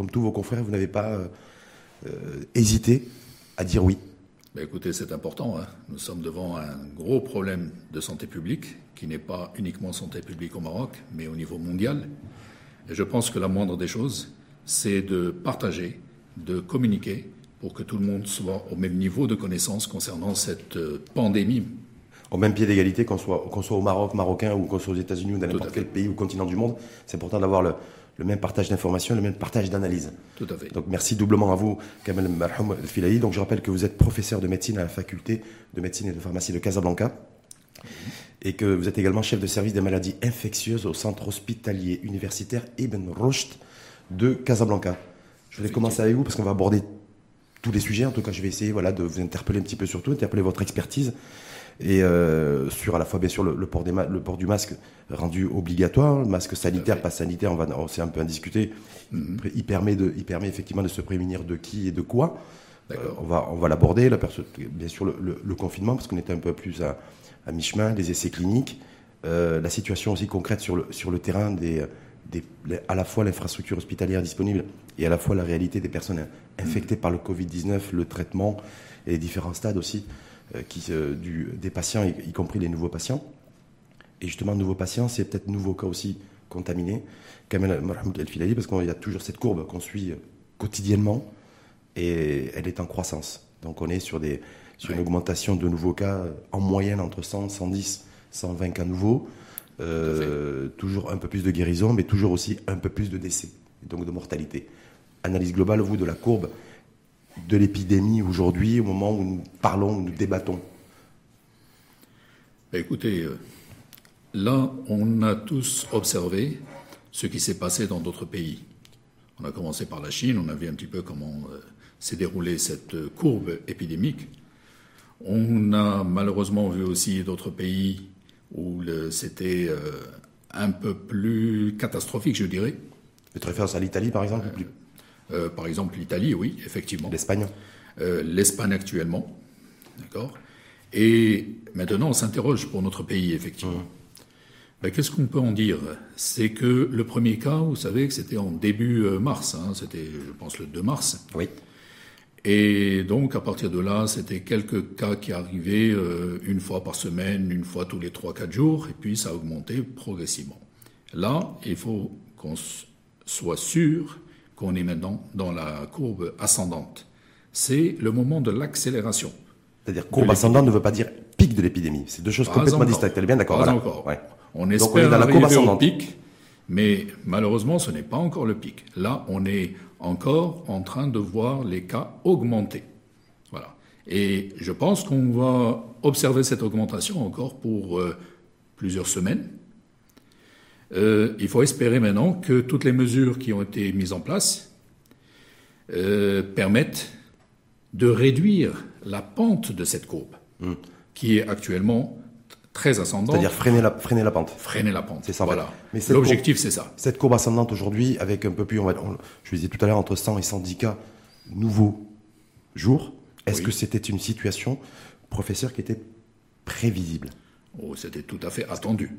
comme tous vos confrères, vous n'avez pas hésité à dire oui. Ben, écoutez, c'est important. Hein. Nous sommes devant un gros problème de santé publique qui n'est pas uniquement santé publique au Maroc, mais au niveau mondial. Et je pense que la moindre des choses, c'est de partager, de communiquer pour que tout le monde soit au même niveau de connaissance concernant cette euh, pandémie. Au même pied d'égalité, qu'on soit, qu'on soit au Maroc, marocain, ou qu'on soit aux États-Unis, ou dans n'importe quel pays ou continent du monde, c'est important d'avoir le, le même partage d'informations, le même partage d'analyse. Tout à fait. Donc merci doublement à vous, Kamel Marhoum Filahi. Donc je rappelle que vous êtes professeur de médecine à la faculté de médecine et de pharmacie de Casablanca. Et que vous êtes également chef de service des maladies infectieuses au centre hospitalier universitaire Ibn Rushd de Casablanca. Je vais commencer avec vous parce qu'on va aborder tous les sujets. En tout cas, je vais essayer voilà, de vous interpeller un petit peu sur tout, interpeller votre expertise et euh, sur à la fois bien sûr le, port, des le port du masque rendu obligatoire, le masque sanitaire, pas sanitaire, on va c'est un peu à discuter. Mhm. Il permet de, il permet effectivement de se prémunir de qui et de quoi. Euh, on va, on va l'aborder. Bien sûr le, confinement parce qu'on était un peu plus à, à mi-chemin, les essais cliniques, euh, la situation aussi concrète sur le sur le terrain des, des à la fois l'infrastructure hospitalière disponible et à la fois la réalité des personnes infectées par le Covid-19, le traitement et les différents stades aussi. Euh, qui, euh, du, des patients, y, compris les nouveaux patients. Et justement, nouveaux patients, c'est peut-être nouveaux cas aussi contaminés. Kamel Mohamed El Filali, parce qu'il y a toujours cette courbe qu'on suit euh, quotidiennement et elle est en croissance. Donc on est sur, des, sur une augmentation de nouveaux cas en moyenne entre 100, 110, 120 cas nouveaux. toujours un peu plus de guérison, mais toujours aussi un peu plus de décès, donc de mortalité. Analyse globale, vous, de la courbe de l'épidémie aujourd'hui, au moment où nous parlons, où nous débattons ben, Écoutez, euh, là, on a tous observé ce qui s'est passé dans d'autres pays. On a commencé par la Chine, on a vu un petit peu comment euh, s'est déroulée cette euh, courbe épidémique. On a malheureusement vu aussi d'autres pays où c'était un peu plus catastrophique, je dirais. Vous faites référence à l'Italie, par exemple euh, par exemple, l'Italie, oui, effectivement. L'Espagne euh, L'Espagne actuellement. D'accord Et maintenant, on s'interroge pour notre pays, effectivement. Mmh. Ben, qu'est-ce qu'on peut en dire? C'est que le premier cas, vous savez que c'était en début euh, mars, hein, c'était, je pense, le 2 mars. Oui. Et donc, à partir de là, c'était quelques cas qui arrivaient une fois par semaine, une fois tous les 3-4 jours, et puis ça a augmenté progressivement. Là, il faut qu'on soit sûr qu'on est maintenant dans la courbe ascendante. C'est le moment de l'accélération. C'est-à-dire courbe ascendante ne veut pas dire pic de l'épidémie. C'est deux choses complètement distinctes. Elle est bien d'accord. Pas encore. On espère dans la courbe ascendante. au pic, mais malheureusement, ce n'est pas encore le pic. Là, on est encore en train de voir les cas augmenter. Voilà. Et je pense qu'on va observer cette augmentation encore pour euh, plusieurs semaines. Euh, il faut espérer maintenant que toutes les mesures qui ont été mises en place euh, permettent de réduire la pente de cette courbe, hmm. qui est actuellement très ascendante. C'est-à-dire freiner la, freiner la pente. Freiner la pente. C'est ça. Voilà. Mais L'objectif, c'est ça. Cette courbe ascendante aujourd'hui, avec un peu plus, on va, je disais tout à l'heure, entre 100 et 110 cas nouveaux jours, est-ce que c'était une situation, professeur, qui était prévisible? Oh, c'était tout à fait attendu.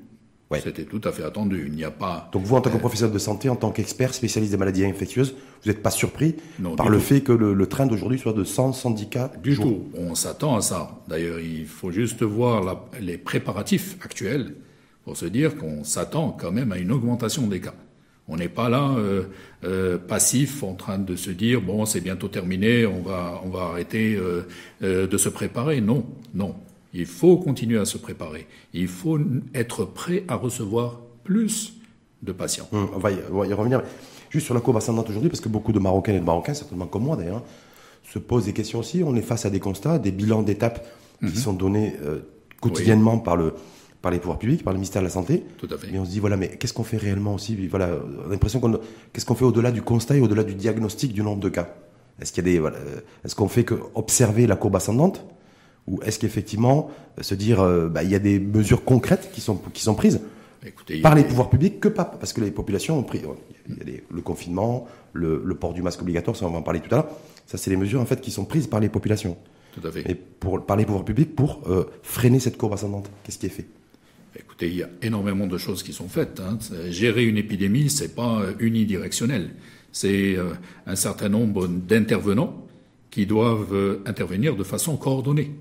C'était tout à fait attendu. Il n'y a pas. Donc vous, en tant que euh, professeur de santé, en tant qu'expert spécialiste des maladies infectieuses, vous n'êtes pas surpris par le fait que le, train d'aujourd'hui soit de 100 syndicats Du tout. On s'attend à ça. D'ailleurs, il faut juste voir les préparatifs actuels pour se dire qu'on s'attend quand même à une augmentation des cas. On n'est pas là euh, euh, passif en train de se dire bon c'est bientôt terminé, on va on va arrêter de se préparer. Non, non. Il faut continuer à se préparer. Il faut être prêt à recevoir plus de patients. Hum, on, va y, revenir. Juste sur la courbe ascendante aujourd'hui, parce que beaucoup de Marocains et de Marocains, certainement comme moi d'ailleurs, se posent des questions aussi. On est face à des constats, des bilans d'étapes qui mhm. sont donnés euh, quotidiennement par, le, par les pouvoirs publics, par le ministère de la Santé. Tout à fait. Et on se dit, voilà, mais qu'est-ce qu'on fait réellement aussi? Voilà, on a l'impression qu'on. Qu'est-ce qu'on fait au-delà du constat et au-delà du diagnostic du nombre de cas? Est-ce qu'il y a des. Voilà, est-ce qu'on fait que observer la courbe ascendante? Ou est-ce qu'effectivement, euh, se dire, euh, bah, il y a des mesures concrètes qui sont, qui sont prises par les pouvoirs publics que pas Parce que les populations ont pris. Il y a le confinement, le, port du masque obligatoire, ça on va en parler tout à l'heure. Ça, c'est les mesures en fait qui sont prises par les populations. Tout à fait. Et pour, par les pouvoirs publics pour euh, freiner cette courbe ascendante. Qu'est-ce qui est fait? Écoutez, il y a énormément de choses qui sont faites. Hein. Gérer une épidémie, c'est pas unidirectionnel. C'est un certain nombre d'intervenants qui doivent intervenir de façon coordonnée.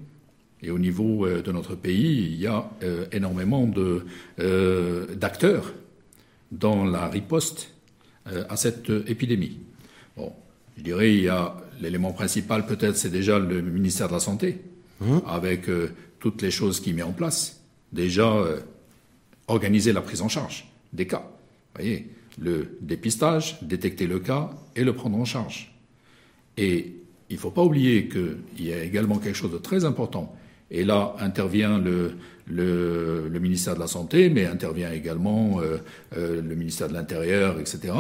Et au niveau de notre pays, il y a énormément d'acteurs dans la riposte à cette épidémie. Bon, je dirais, il y a l'élément principal peut-être, c'est déjà le ministère de la Santé, mmh. avec euh, toutes les choses qu'il met en place. Déjà, euh, organiser la prise en charge des cas. Vous voyez, le dépistage, détecter le cas et le prendre en charge. Et il ne faut pas oublier qu'il y a également quelque chose de très important. Et là intervient le, le, ministère de la Santé, mais intervient également euh, le ministère de l'Intérieur, etc.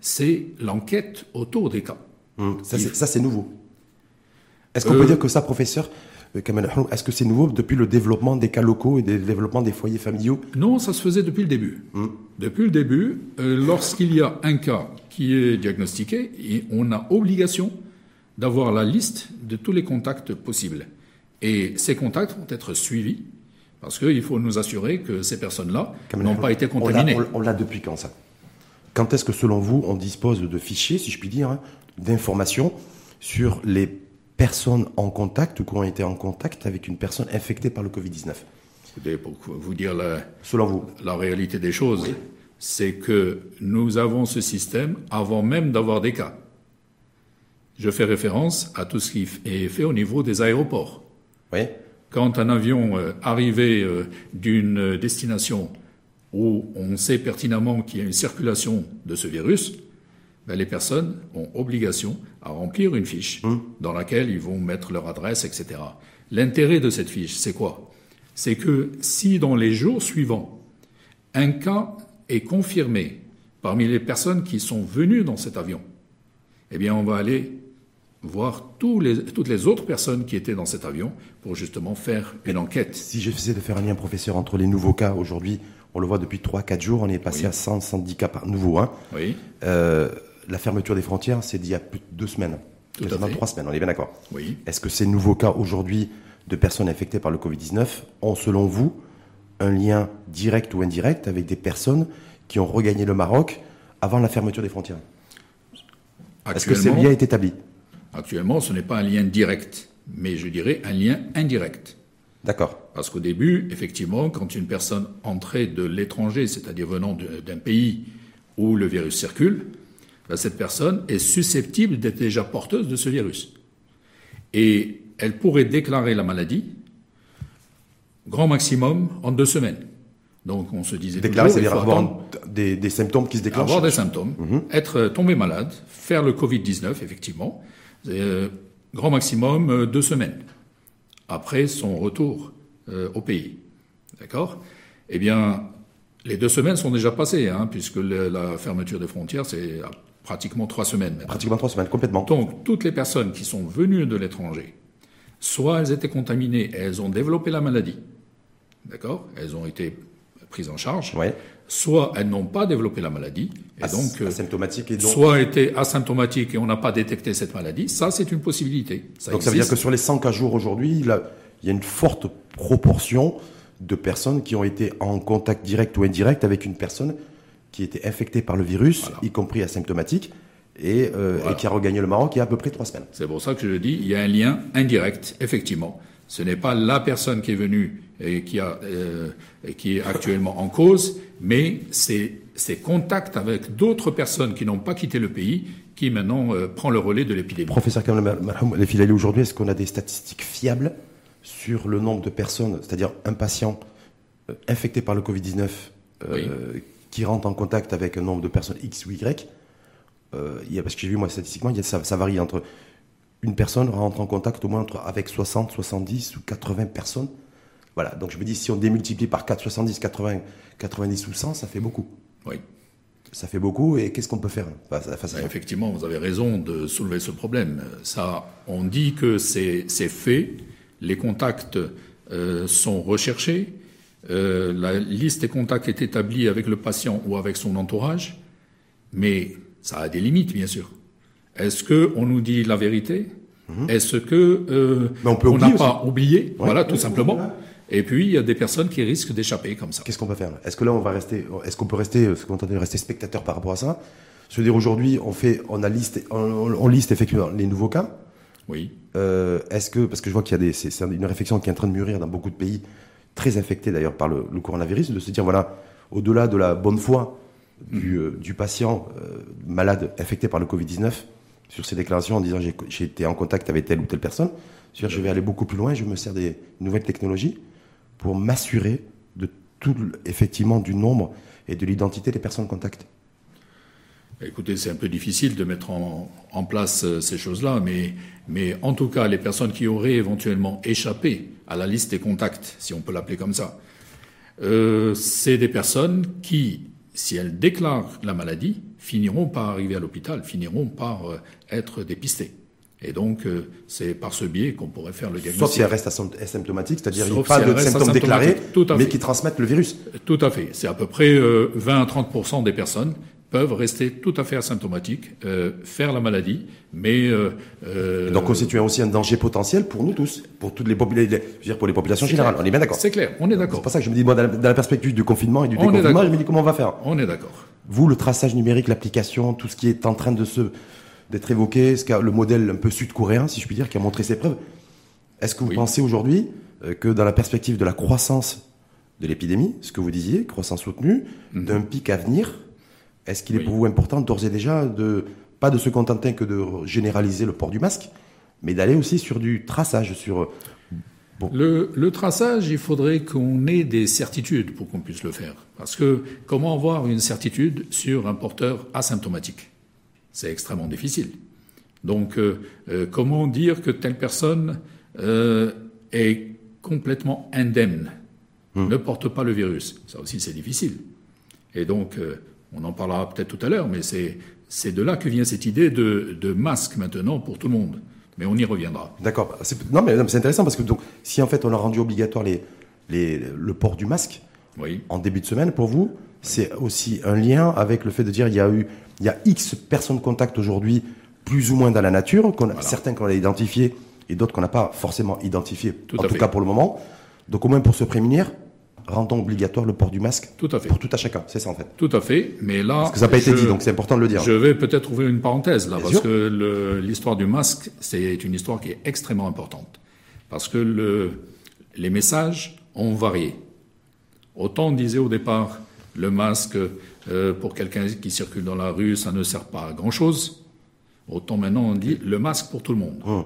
C'est l'enquête autour des cas. Hum, ça, c'est nouveau. Est-ce qu'on peut euh, dire que ça, professeur, euh, est-ce que c'est nouveau depuis le développement des cas locaux et le développement des foyers familiaux? Non, ça se faisait depuis le début. Hum. Depuis le début, euh, lorsqu'il y a un cas qui est diagnostiqué, on a obligation d'avoir la liste de tous les contacts possibles. Et ces contacts vont être suivis parce qu'il faut nous assurer que ces personnes-là n'ont pas été contaminées. On l'a depuis quand ça? Quand est-ce que selon vous on dispose de fichiers, si je puis dire, hein, d'informations sur les personnes en contact ou qui ont été en contact avec une personne infectée par le Covid-19 Pour vous dire la, Selon vous. la réalité des choses, c'est que nous avons ce système avant même d'avoir des cas. Je fais référence à tout ce qui est fait au niveau des aéroports. Oui. Quand un avion euh, arrivait euh, d'une destination où on sait pertinemment qu'il y a une circulation de ce virus, ben, les personnes ont obligation à remplir une fiche hum. dans laquelle ils vont mettre leur adresse, etc. L'intérêt de cette fiche, c'est quoi? C'est que si dans les jours suivants, un cas est confirmé parmi les personnes qui sont venues dans cet avion, eh bien on va aller voir toutes les autres personnes qui étaient dans cet avion pour justement faire une enquête. Si j'essaie de faire un lien, professeur, entre les nouveaux cas aujourd'hui, on le voit depuis 3-4 jours, on est passé à 100, 110 cas par nouveau. Hein. Oui. Euh, la fermeture des frontières, c'est d'il y a plus de deux semaines. Tout trois semaines, on est bien d'accord. Oui. Est-ce que ces nouveaux cas aujourd'hui de personnes infectées par le Covid-19 ont, selon vous, un lien direct ou indirect avec des personnes qui ont regagné le Maroc avant la fermeture des frontières? Est-ce que ce lien est établi? Actuellement, ce n'est pas un lien direct, mais je dirais un lien indirect. D'accord. Parce qu'au début, effectivement, quand une personne entrait de l'étranger, c'est-à-dire venant d'un pays où le virus circule, ben, cette personne est susceptible d'être déjà porteuse de ce virus. Et elle pourrait déclarer la maladie, grand maximum, en deux semaines. Donc on se disait déclarer, c'est-à-dire avoir des, symptômes qui se déclenchent. Avoir des symptômes, mhm. être tombé malade, faire le Covid 19 effectivement, euh, grand maximum euh, deux semaines après son retour euh, au pays, d'accord? Eh bien, les deux semaines sont déjà passées, hein, puisque la fermeture des frontières c'est pratiquement trois semaines. Pratiquement trois semaines, complètement. Donc, toutes les personnes qui sont venues de l'étranger, soit elles étaient contaminées et elles ont développé la maladie, d'accord? Elles ont été prises en charge, ouais. Soit elles n'ont pas développé la maladie, et donc, euh, asymptomatique et donc... soit étaient asymptomatiques et on n'a pas détecté cette maladie, ça c'est une possibilité. donc ça veut dire que sur les 100 cas jours aujourd'hui, il, y a une forte proportion de personnes qui ont été en contact direct ou indirect avec une personne qui était infecté par le virus, y compris asymptomatique, euh, et, qui a regagné le Maroc il y a à peu près trois semaines. C'est pour ça que je le dis, il y a un lien indirect, effectivement. Ce n'est pas la personne qui est venue qui, a, euh, qui est actuellement en cause, mais c'est ces contacts avec d'autres personnes qui n'ont pas quitté le pays qui maintenant euh, prend le relais de l'épidémie. Professeur Kamel les filets aujourd'hui, est-ce qu'on a des statistiques fiables sur le nombre de personnes, c'est-à-dire un patient infecté par le Covid-19 qui rentrent en contact avec un nombre de personnes X ou Y, euh, il y a, parce que j'ai vu moi statistiquement, il y a, ça, ça, varie entre une personne rentre en contact au moins entre, avec 60, 70 ou 80 personnes. Voilà, donc je me dis si on démultiplie par 4, 70, 80, 90 ou 100, ça fait beaucoup. Oui. Ça fait beaucoup et qu'est-ce qu'on peut faire Effectivement, vous avez raison de soulever ce problème. Ça, on dit que c'est fait, les contacts euh, sont recherchés, euh, la liste des contacts est établie avec le patient ou avec son entourage, mais ça a des limites, bien sûr. Est-ce que on nous dit la vérité? Mhm. Est-ce que euh, on n'a pas oublié? Voilà, tout simplement. Et puis, il y a des personnes qui risquent d'échapper comme ça. Qu'est-ce qu'on peut faire Est-ce que là, on va rester, est-ce qu'on peut rester, ce qu'on rester spectateur par rapport à ça? Je veux dire, aujourd'hui, on fait, on a liste, on, liste effectivement les nouveaux cas. Oui. Euh, est-ce que, parce que je vois qu'il y a des, c'est une réflexion qui est en train de mûrir dans beaucoup de pays, très infectés d'ailleurs par le, coronavirus, de se dire, voilà, au-delà de la bonne foi du, mm. euh, patient euh, malade infecté par le Covid-19, sur ses déclarations en disant j'ai été en contact avec telle ou telle personne, je vais aller beaucoup plus loin, je me sers des nouvelles technologies pour m'assurer de tout, effectivement, du nombre et de l'identité des personnes contact. Écoutez, c'est un peu difficile de mettre en, place euh, ces choses-là, mais, mais en tout cas, les personnes qui auraient éventuellement échappé à la liste des contacts, si on peut l'appeler comme ça, euh, c'est des personnes qui, si elles déclarent la maladie, finiront par arriver à l'hôpital, finiront par euh, être dépistées. Et donc, c'est par ce biais qu'on pourrait faire le diagnostic. Sauf si elles restent asymptomatiques, c'est-à-dire qu'il n'y a pas de symptômes déclarés, mais qui transmettent le virus. Tout à fait. C'est à peu près 20 à 30 des personnes peuvent rester tout à fait asymptomatiques, euh, faire la maladie, mais euh, euh, donc constituer aussi un danger potentiel pour nous tous, pour toutes les populations, dire pour les populations générales. On est bien d'accord. C'est clair, on est d'accord. C'est pour ça que je me dis moi, dans la, perspective du confinement et du déconfinement, je me dis comment on va faire? On est d'accord. Vous, le traçage numérique, l'application, tout ce qui est en train de se d'être évoqué, ce le modèle un peu sud-coréen, si je puis dire, qui a montré ses preuves. Est-ce que vous pensez aujourd'hui que dans la perspective de la croissance de l'épidémie, ce que vous disiez, croissance soutenue, mhm. d'un pic à venir, est-ce qu'il est pour vous important d'ores et déjà de pas de se contenter que de généraliser le port du masque, mais d'aller aussi sur du traçage, sur le, traçage, il faudrait qu'on ait des certitudes pour qu'on puisse le faire. Parce que comment avoir une certitude sur un porteur asymptomatique? C'est extrêmement difficile. Donc, euh, euh, comment dire que telle personne euh, est complètement indemne, hmm. ne porte pas le virus? Ça aussi, c'est difficile. Et donc, on en parlera peut-être tout à l'heure, mais c'est de là que vient cette idée de, de, masque maintenant pour tout le monde. Mais on y reviendra. D'accord. Non, mais c'est intéressant parce que donc, si en fait on a rendu obligatoire les, les, le port du masque oui. en début de semaine, pour vous, c'est aussi un lien avec le fait de dire il y a eu il y a X personnes de contact aujourd'hui, plus ou moins dans la nature, certains qu'on a identifiés et d'autres qu'on n'a pas forcément identifiés, en tout cas pour le moment. Donc au moins pour se prémunir, rendons obligatoire le port du masque tout à fait. pour tout à chacun. C'est ça en fait. Tout à fait. Mais là, parce que ça n'a pas été dit, donc c'est important de le dire. Je vais peut-être ouvrir une parenthèse là, parce que l'histoire du masque, c'est une histoire qui est extrêmement importante, parce que le, les messages ont varié. Autant on disait au départ, le masque euh, pour quelqu'un qui circule dans la rue, ça ne sert pas à grand chose. Autant maintenant on dit le masque pour tout le monde. Hum.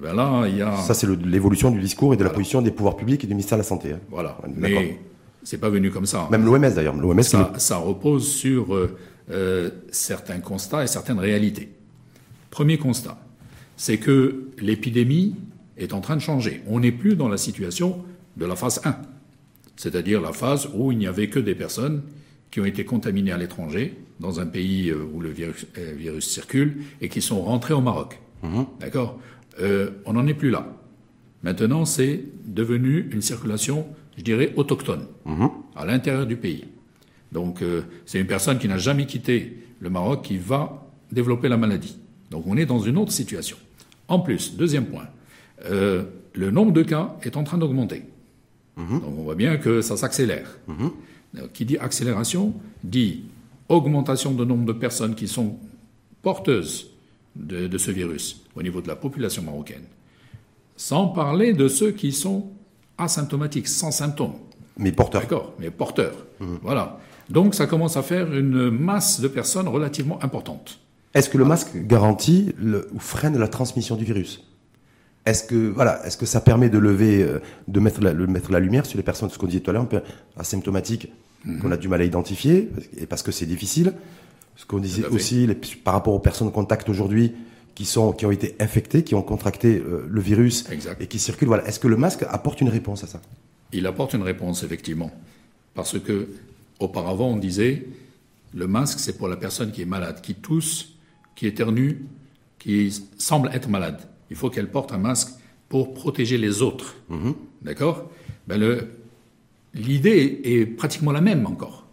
Ben là, il y a... Ça, c'est l'évolution du discours et de la position des pouvoirs publics et du ministère de la Santé. Hein. Voilà. Mais c'est pas venu comme ça. Même l'OMS d'ailleurs. L'OMS. Ça, ça, repose sur euh, euh, certains constats et certaines réalités. Premier constat, c'est que l'épidémie est en train de changer. On n'est plus dans la situation de la phase 1, c'est-à-dire la phase où il n'y avait que des personnes qui ont été contaminées à l'étranger, dans un pays euh, où le virus, virus, circule, et qui sont rentrés au Maroc. Mhm. D'accord euh, on n'en est plus là. Maintenant, c'est devenu une circulation, je dirais, autochtone, mhm. à l'intérieur du pays. Donc, euh, c'est une personne qui n'a jamais quitté le Maroc qui va développer la maladie. Donc, on est dans une autre situation. En plus, deuxième point, euh, le nombre de cas est en train d'augmenter. Mhm. Donc, on voit bien que ça s'accélère. Mhm. Qui dit accélération dit augmentation de nombre de personnes qui sont porteuses de, ce virus au niveau de la population marocaine. Sans parler de ceux qui sont asymptomatiques, sans symptômes. Mais porteurs. D'accord, mais porteurs. Mmh. Voilà. Donc ça commence à faire une masse de personnes relativement importante. Est-ce que le masque garantit ou freine la transmission du virus? Est-ce que voilà, est-ce que ça permet de lever, euh, de mettre la, mettre la lumière sur les personnes, ce qu'on disait tout à l'heure, un peu asymptomatiques, mmh. qu'on a du mal à identifier, et parce que c'est difficile ce qu'on disait aussi par rapport aux personnes contact aujourd'hui qui sont qui ont été infectées, qui ont contracté euh, le virus et qui circulent. Voilà. Est-ce que le masque apporte une réponse à ça? Il apporte une réponse effectivement, parce que auparavant on disait le masque c'est pour la personne qui est malade, qui tousse, qui éternue, qui semble être malade. Il faut qu'elle porte un masque pour protéger les autres. Mm-hmm. D'accord? Ben L'idée est pratiquement la même encore.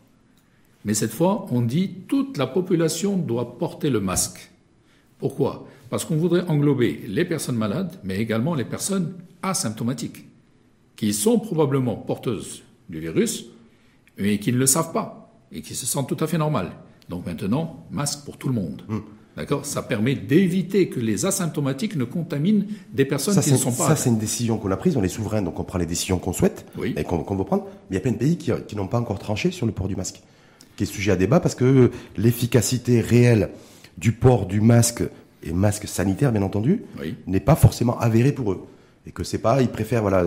Mais cette fois, on dit toute la population doit porter le masque. Pourquoi? Parce qu'on voudrait englober les personnes malades, mais également les personnes asymptomatiques, qui sont probablement porteuses du virus, mais qui ne le savent pas et qui se sentent tout à fait normales. Donc maintenant, masque pour tout le monde. Hmm. D'accord? Ça permet d'éviter que les asymptomatiques ne contaminent des personnes qui ne sont pas. Ça, c'est une décision qu'on a prise. On est souverain, donc on prend les décisions qu'on souhaite et qu'on veut prendre. Mais il y a plein de pays qui, n'ont pas encore tranché sur le port du masque, qui est sujet à débat parce que l'efficacité réelle du port du masque et masque sanitaire, bien entendu, n'est pas forcément avérée pour eux. Et que c'est pas, ils préfèrent voilà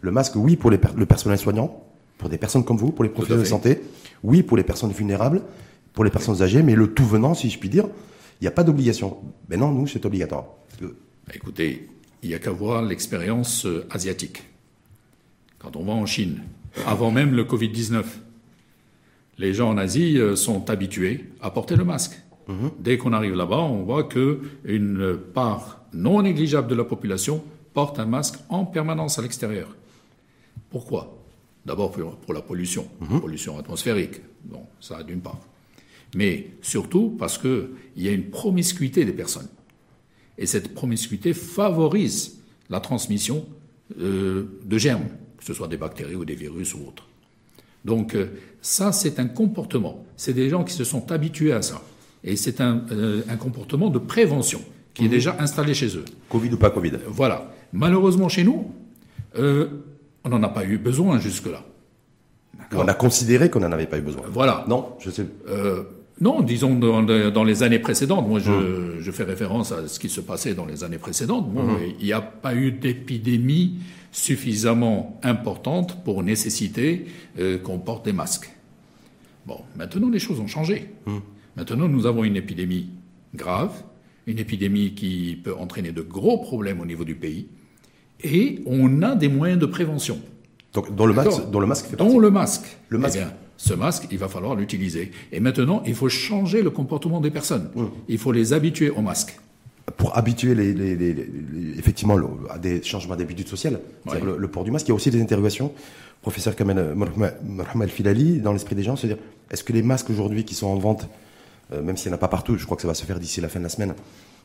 le masque, oui, pour les le personnel soignant, pour des personnes comme vous, pour les professionnels de santé, oui, pour les personnes vulnérables, pour les personnes âgées, mais le tout venant, si je puis dire, il n'y a pas d'obligation. Mais non, nous, c'est obligatoire. Bah, écoutez, il n'y a qu'à voir l'expérience euh, asiatique. Quand on va en Chine, avant même le Covid-19, les gens en Asie euh, sont habitués à porter le masque. Mhm. Dès qu'on arrive là-bas, on voit qu'une part non négligeable de la population porte un masque en permanence à l'extérieur. Pourquoi? D'abord pour, la pollution, mhm. pollution atmosphérique. Bon, ça d'une part mais surtout parce qu'il y a une promiscuité des personnes. Et cette promiscuité favorise la transmission euh, de germes, que ce soit des bactéries ou des virus ou autres. Donc euh, ça, c'est un comportement. C'est des gens qui se sont habitués à ça. Et c'est un, euh, comportement de prévention qui est déjà installé chez eux. Covid ou pas Covid. Voilà. Malheureusement, chez nous, on n'en a pas eu besoin jusque-là. On a considéré qu'on n'en avait pas eu besoin. Voilà. Non, je sais. Non, disons dans, les années précédentes. Moi, hum. je, fais référence à ce qui se passait dans les années précédentes. Hum. il n'y a pas eu d'épidémie suffisamment importante pour nécessiter euh, qu'on porte des masques. Bon, maintenant les choses ont changé. Hum. Maintenant, nous avons une épidémie grave, une épidémie qui peut entraîner de gros problèmes au niveau du pays, et on a des moyens de prévention. Donc, dans le masque, dans le masque fait Dans le masque. Le masque. Eh ce masque, il va falloir l'utiliser. Et maintenant, il faut changer le comportement des personnes. Mmh. Il faut les habituer au masque. Pour habituer les, effectivement à des changements d'habitudes sociales, le, port du masque, il y a aussi des interrogations. Professeur Kamel Mohamed Filali, dans l'esprit des gens, se dire est-ce que les masques aujourd'hui qui sont en vente, euh, même s'il n'y en a pas partout, je crois que ça va se faire d'ici la fin de la semaine,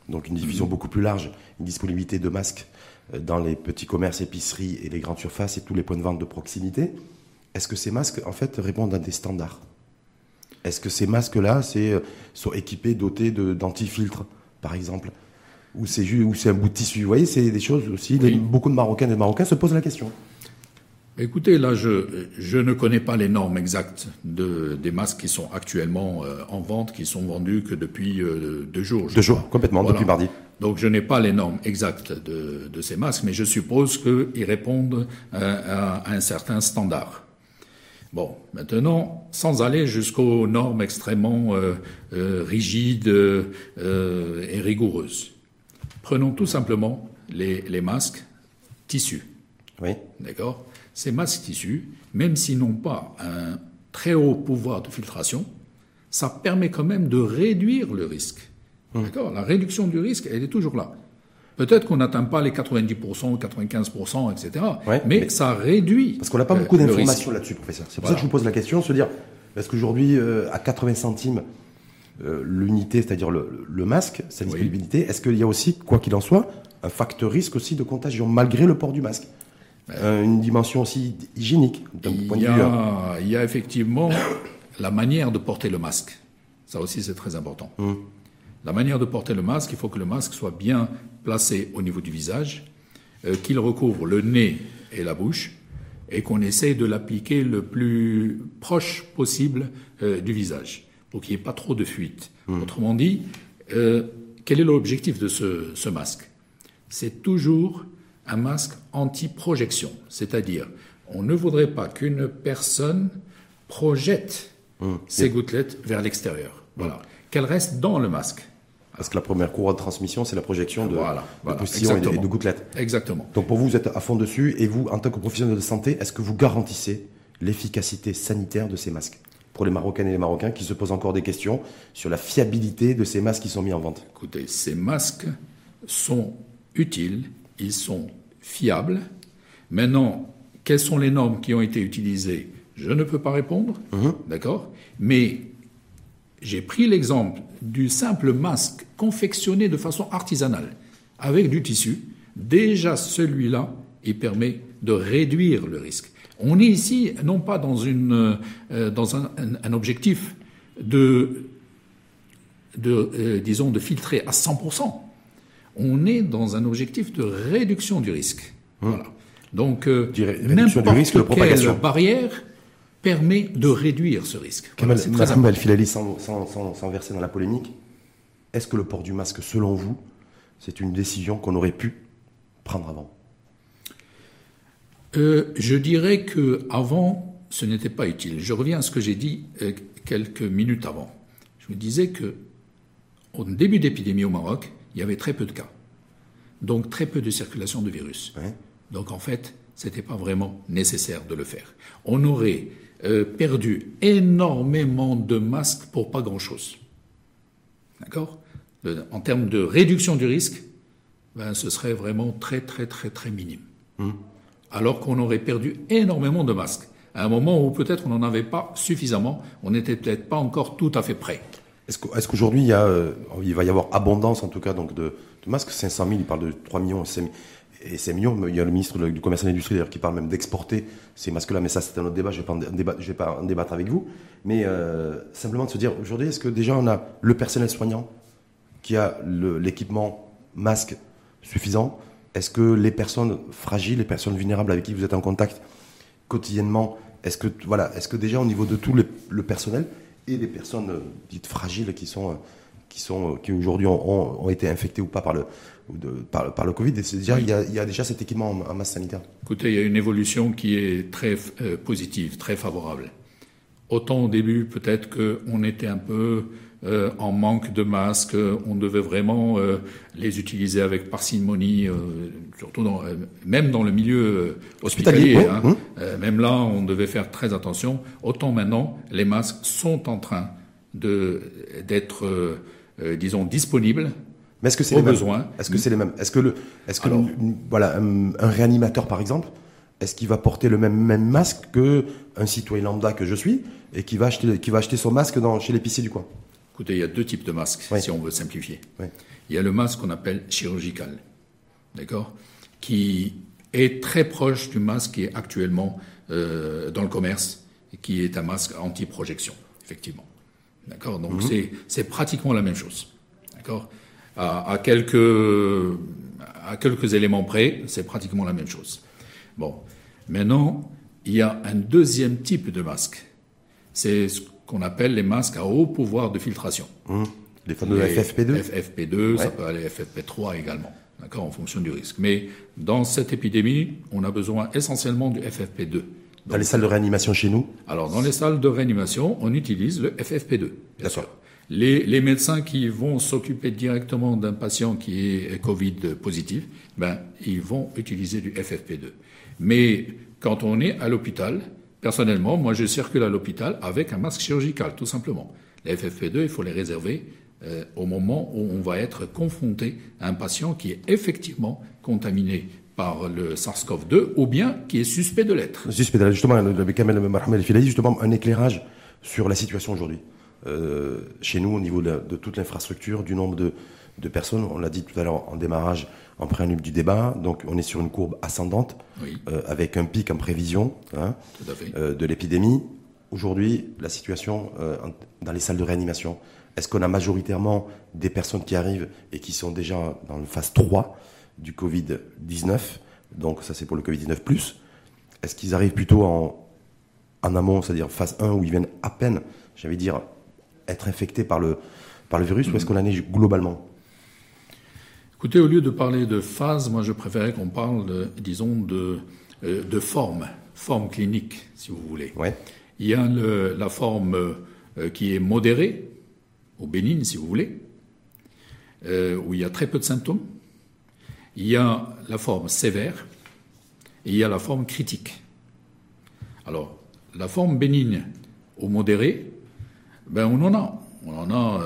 donc une diffusion mmh. beaucoup plus large, une disponibilité de masques euh, dans les petits commerces, épiceries et les grandes surfaces et tous les points de vente de proximité, est-ce que ces masques, en fait, répondent à des standards? Est-ce que ces masques-là euh, sont équipés, dotés d'antifiltres, par exemple? Ou c'est un bout de tissu? Vous voyez, c'est des choses aussi. beaucoup de Marocains et de Marocains se posent la question. Écoutez, là, je, je ne connais pas les normes exactes de, des masques qui sont actuellement euh, en vente, qui sont vendus que depuis euh, deux jours. Deux jours, complètement, depuis mardi. Donc, je n'ai pas les normes exactes de, de, ces masques, mais je suppose qu'ils répondent à, un certain standard. Bon, maintenant, sans aller jusqu'aux normes extrêmement euh, euh, rigides euh, et rigoureuses, prenons tout simplement les, masques tissus. Oui. D'accord? Ces masques tissus, même s'ils n'ont pas un très haut pouvoir de filtration, ça permet quand même de réduire le risque. Hum. D'accord? La réduction du risque, elle est toujours là. Peut-être qu'on n'atteint pas les 90%, 95%, etc. mais, ça réduit. Parce qu'on n'a pas beaucoup euh, d'informations là-dessus, professeur. C'est pour ça que je vous pose la question, se dire, est-ce qu'aujourd'hui, euh, à 80 centimes, euh, l'unité, c'est-à-dire le, masque, sa disponibilité, est-ce qu'il y a aussi, quoi qu'il en soit, un facteur risque aussi de contagion, malgré le port du masque? Une dimension aussi hygiénique, d'un point de vue. Il y a effectivement la manière de porter le masque. Ça aussi, c'est très important. Hum. La manière de porter le masque, il faut que le masque soit bien placé au niveau du visage, euh, qu'il recouvre le nez et la bouche, et qu'on essaye de l'appliquer le plus proche possible euh, du visage, pour qu'il n'y ait pas trop de fuite. Hmm. Autrement dit, euh, quel est l'objectif de ce, masque? C'est toujours un masque anti-projection, c'est-à-dire on ne voudrait pas qu'une personne projette hmm. ses gouttelettes vers l'extérieur. Voilà. Qu'elle reste dans le masque. Parce que la première courroie de transmission, c'est la projection de, voilà, et de, gouttelettes. Exactement. Donc pour vous, vous êtes à fond dessus. Et vous, en tant que professionnel de santé, est-ce que vous garantissez l'efficacité sanitaire de ces masques Pour les Marocaines et les Marocains qui se posent encore des questions sur la fiabilité de ces masques qui sont mis en vente? Écoutez, ces masques sont utiles, ils sont fiables. Maintenant, quelles sont les normes qui ont été utilisées? Je ne peux pas répondre, mhm. d'accord? Mais j'ai pris l'exemple du simple masque confectionné de façon artisanale avec du tissu. Déjà, celui-là il permet de réduire le risque. On est ici non pas dans, une, euh, dans un, objectif de, de euh, disons, de filtrer à 100%. On est dans un objectif de réduction du risque. Hum. Voilà. Donc, euh, n'importe quelle barrière permet de réduire ce risque. Kamal, Madame Filali, sans, sans, sans, verser dans la polémique, est-ce que le port du masque, selon vous, c'est une décision qu'on aurait pu prendre avant? Euh, Je dirais que avant, ce n'était pas utile. Je reviens à ce que j'ai dit euh, quelques minutes avant. Je vous disais que au début d'épidémie au Maroc, il y avait très peu de cas, donc très peu de circulation de virus. Donc en fait, ce n'était pas vraiment nécessaire de le faire. On aurait euh, perdu énormément de masques pour pas grand-chose. D'accord? En termes de réduction du risque, ben, ce serait vraiment très très très très minime. Hmm. Alors qu'on aurait perdu énormément de masques. À un moment où peut-être on n'en avait pas suffisamment, on n'était peut-être pas encore tout à fait prêt. Est-ce qu'aujourd'hui, il, euh, il, va y avoir abondance, en tout cas, donc de, de masques? 500 000, il parle de 3 millions, 5 et 5 millions. Il y a le ministre du Commerce et de l'Industrie, d'ailleurs, qui parle même d'exporter ces masques-là, mais ça, c'est un autre débat, je ne vais, pas en débattre avec vous. Mais euh, simplement de se dire, aujourd'hui, est-ce que déjà on a le personnel soignant qui a l'équipement masque suffisant? Est-ce que les personnes fragiles, les personnes vulnérables avec qui vous êtes en contact quotidiennement, est-ce que, voilà, est que déjà au niveau de tout le personnel, et les personnes euh, dites fragiles qui sont euh, qui sont qui aujourd'hui ont, ont, été infectées ou pas par le par, par, le Covid. Et déjà, il, y a, il, y a, déjà cet équipement en, masse sanitaire. Écoutez, il y a une évolution qui est très positive, très favorable. Autant au début, peut-être qu'on était un peu euh, en manque de masques. On devait vraiment euh, les utiliser avec parcimonie, euh, surtout dans, même dans le milieu hospitalier. Hein. Mmh. même là, on devait faire très attention. Autant maintenant, les masques sont en train d'être, disons, disponibles. Mais est-ce que c'est les mêmes Est-ce que c'est les mêmes Est-ce que le, est-ce que voilà, un, réanimateur par exemple, est-ce qu'il va porter le même, même masque que un citoyen lambda que je suis et qui va acheter, qui va acheter son masque dans, chez l'épicier du coin? Écoutez, il y a deux types de masques, si on veut simplifier. Il y a le masque qu'on appelle chirurgical, d'accord? Qui est très proche du masque qui est actuellement euh, dans le commerce, qui est un masque anti-projection, effectivement. D'accord? Donc mhm. c'est pratiquement la même chose. D'accord? À, quelques, à quelques éléments près, c'est pratiquement la même chose. Bon. Maintenant, il y a un deuxième type de masque. C'est ce qu'on appelle les masques à haut pouvoir de filtration. Mmh. Les fameux FFP2 FFP2, ça peut aller FFP3 également, d'accord, en fonction du risque. Mais dans cette épidémie, on a besoin essentiellement du FFP2. dans les salles de réanimation chez nous Alors, dans les salles de réanimation, on utilise le FFP2, bien sûr. Les, médecins qui vont s'occuper directement d'un patient qui est Covid positif, ben, ils vont utiliser du FFP2. Mais quand on est à l'hôpital, Personnellement, moi, je circule à l'hôpital avec un masque chirurgical, tout simplement. Les FFP2, il faut les réserver euh, au moment où on va être confronté à un patient qui est effectivement contaminé par le SARS-CoV-2 ou bien qui est suspect de l'être. Suspect de l'être, justement, Kamel Mohamed justement, un éclairage sur la situation aujourd'hui. Euh, chez nous, au niveau de, de toute l'infrastructure, du nombre de, de personnes, on l'a dit tout à l'heure en démarrage, en préambule du débat. Donc on est sur une courbe ascendante, euh, avec un pic en prévision hein, euh, de l'épidémie. Aujourd'hui, la situation euh, dans les salles de réanimation, est-ce qu'on a majoritairement des personnes qui arrivent et qui sont déjà dans le phase 3 du Covid-19 Donc ça c'est pour le Covid-19 ⁇ Est-ce qu'ils arrivent plutôt en, en amont, c'est-à-dire phase 1 où ils viennent à peine, j'allais dire, être infectés par le, par le virus, ou est-ce qu'on en est globalement? Écoutez, au lieu de parler de phase, moi je préférais qu'on parle, de, disons, de, euh, de forme, forme clinique, si vous voulez. Ouais. Il y a la forme euh, qui est modérée, ou bénigne, si vous voulez, euh, où il y a très peu de symptômes. Il y a la forme sévère et il y a la forme critique. Alors, la forme bénigne ou modérée, ben on en a. On en a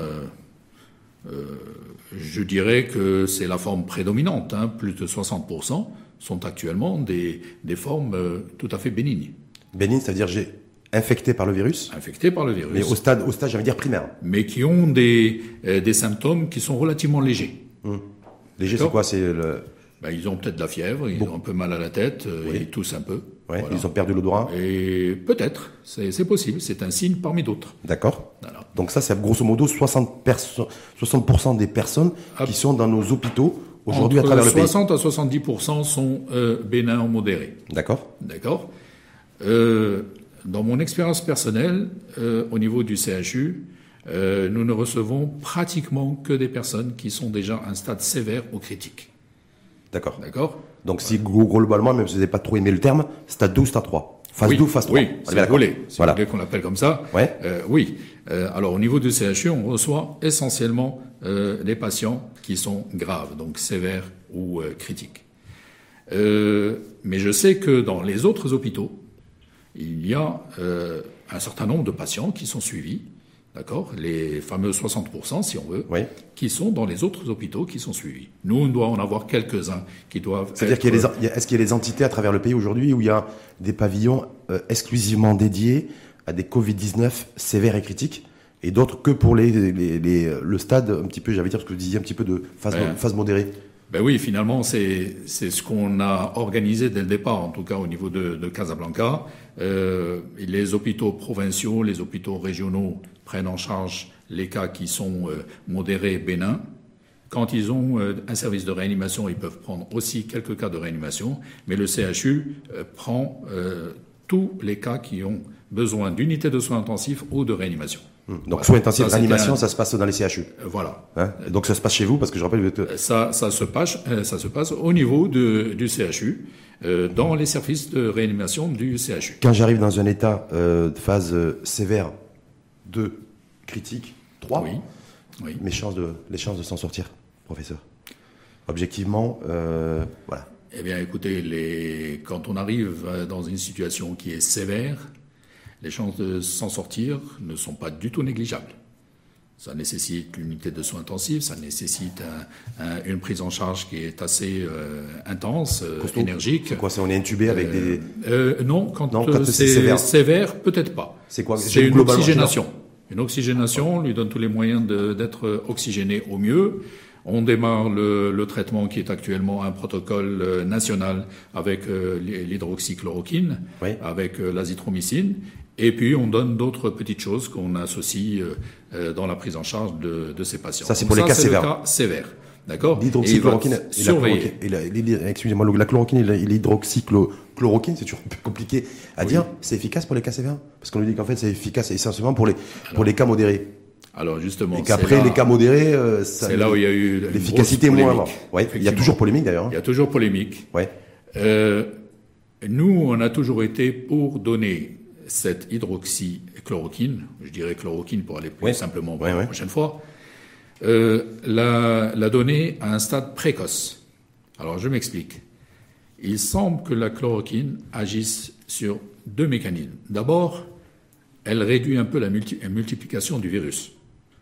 je dirais que c'est la forme prédominante. Hein. Plus de 60% sont actuellement des, des formes euh, tout à fait bénignes. Bénigne, c'est-à-dire j'ai infecté par le virus Infecté par le virus. Mais au stade, au stade j'allais dire primaire. Mais qui ont des, euh, des symptômes qui sont relativement légers. Hum. Léger, c'est quoi? C'est le... ben, Ils ont peut-être de la fièvre, ils ont un peu mal à la tête, euh, ils toussent un peu. Ils ont perdu l'odorat Et peut-être, c'est possible, c'est un signe parmi d'autres. D'accord. Donc ça, c'est grosso modo 60%, 60 des personnes qui sont dans nos hôpitaux aujourd'hui à travers le pays. 60 à 70% sont euh, bénins ou modérés. D'accord. D'accord. Euh, dans mon expérience personnelle, euh, au niveau du CHU, nous ne recevons pratiquement que des personnes qui sont déjà à un stade sévère ou critique. D'accord. D'accord. Donc si globalement, même si vous n'avez pas trop aimé le terme, stade 2 ou stade 3 Phase 2 ou phase 3 Oui, vous voulez, si voilà. qu'on l'appelle comme ça. Ouais. Euh, oui. Euh, alors au niveau du CHU, on reçoit essentiellement euh, les patients qui sont graves, donc sévères ou euh, critiques. Euh, mais je sais que dans les autres hôpitaux, il y a euh, un certain nombre de patients qui sont suivis, d'accord, les fameux 60%, si on veut, qui sont dans les autres hôpitaux qui sont suivis. Nous, on doit en avoir quelques-uns qui doivent. C'est-à-dire qu'il y a des, est-ce qu'il y a des entités à travers le pays aujourd'hui où il y a des pavillons euh, exclusivement dédiés à des Covid-19 sévères et critiques et d'autres que pour les, les, les, le stade un petit peu, j'avais dire ce que vous disiez, un petit peu de phase, phase modérée? Ben oui, finalement, c'est ce qu'on a organisé dès le départ, en tout cas au niveau de, de Casablanca. Euh, les hôpitaux provinciaux, les hôpitaux régionaux prennent en charge les cas qui sont euh, modérés, bénins. Quand ils ont euh, un service de réanimation, ils peuvent prendre aussi quelques cas de réanimation, mais le CHU euh, prend tous les cas qui ont besoin d'unités de soins intensifs ou de réanimation. Hmm. Donc soins intensifs, réanimation, ça se passe dans les CHU. Voilà. Hein? Donc ça se passe chez vous, parce que je rappelle. Euh, ça, ça se passe, ça se passe au niveau de, du CHU, euh, dans les services de réanimation du CHU. Quand j'arrive dans un état euh, de phase sévère, 2, critique, 3, oui. Oui. Mes chances de, les chances de s'en sortir, professeur. Objectivement, euh, voilà. Eh bien, écoutez, les... quand on arrive dans une situation qui est sévère, les chances de s'en sortir ne sont pas du tout négligeables. Ça nécessite l'unité de soins intensifs, ça nécessite un, un, une prise en charge qui est assez euh, intense, euh, énergique. C'est quoi C'est on est intubé avec des Non, quand, quand c'est sévère, sévère peut-être pas. C'est quoi C'est une oxygénation. Une oxygénation, on lui donne tous les moyens d'être oxygéné au mieux. On démarre le, le, traitement qui est actuellement un protocole euh, national avec euh, l'hydroxychloroquine, oui. avec euh, l'azithromycine, et puis on donne d'autres petites choses qu'on associe dans la prise en charge de, de ces patients. Ça c'est pour les cas sévères. Cas sévères. D'accord? L'hydroxychloroquine, excusez-moi, la chloroquine et l'hydroxychloroquine, c'est toujours un peu compliqué à oui. dire. C'est efficace pour les cas sévères? Parce qu'on nous dit qu'en fait c'est efficace essentiellement pour les, pour les cas modérés. Alors justement, et qu'après les cas modérés, euh, c'est là où il y a eu l'efficacité moins. Ouais, il y a toujours polémique d'ailleurs. Il y a toujours polémique. Ouais. Euh, nous, on a toujours été pour donner cette hydroxychloroquine, je dirais chloroquine pour aller plus ouais. simplement pour ouais, la prochaine fois, euh, la, la donner à un stade précoce. Alors je m'explique. Il semble que la chloroquine agisse sur deux mécanismes. D'abord, elle réduit un peu la, multi la multiplication du virus.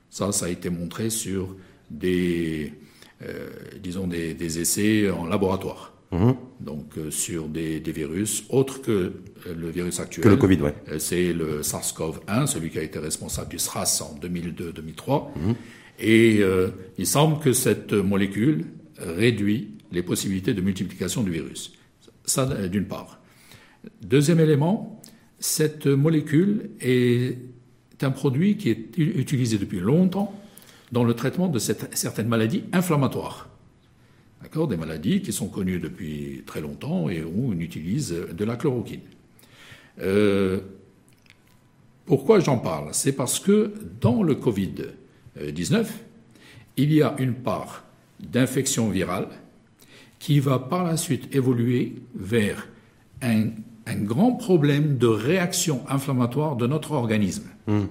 Ça, ça a été montré sur des, euh, disons des, des, essais en laboratoire. Mmh. Donc euh, sur des, des, virus autres que le virus actuel. Que le Covid, ouais. C'est le SARS-CoV-1, celui qui a été responsable du SRAS en 2002-2003. Mmh. Et euh, il semble que cette molécule réduit les possibilités de multiplication du virus. Ça, d'une part. Deuxième élément, cette molécule est un produit qui est utilisé depuis longtemps dans le traitement de certaines maladies inflammatoires. D'accord? Des maladies qui sont connues depuis très longtemps et où on utilise de la chloroquine. Euh, pourquoi j'en parle? C'est parce que dans le Covid-19, il y a une part d'infection virale qui va par la suite évoluer vers un un grand problème de réaction inflammatoire de notre organisme. Mmh.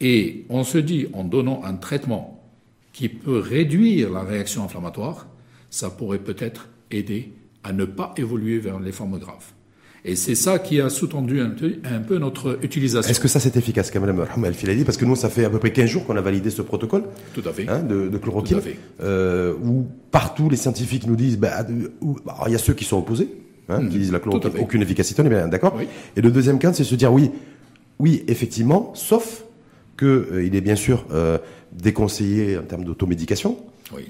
Et on se dit, en donnant un traitement qui peut réduire la réaction inflammatoire, ça pourrait peut-être aider à ne pas évoluer vers les formes graves. Et c'est ça qui a sous-tendu un, un, peu notre utilisation. Est-ce que ça c'est efficace quand même, El Filali Parce que nous, ça fait à peu près 15 jours qu'on a validé ce protocole Tout à fait. Hein, de, de, chloroquine. Tout à fait. Euh, où partout les scientifiques nous disent, bah, bah, il y a ceux qui sont opposés, Hein, mmh. qui disent la chloroquine, aucune efficacité, on est bien d'accord oui. Et le deuxième cas, c'est se dire oui, oui, effectivement, sauf que euh, il est bien sûr euh, déconseillé en termes d'automédication.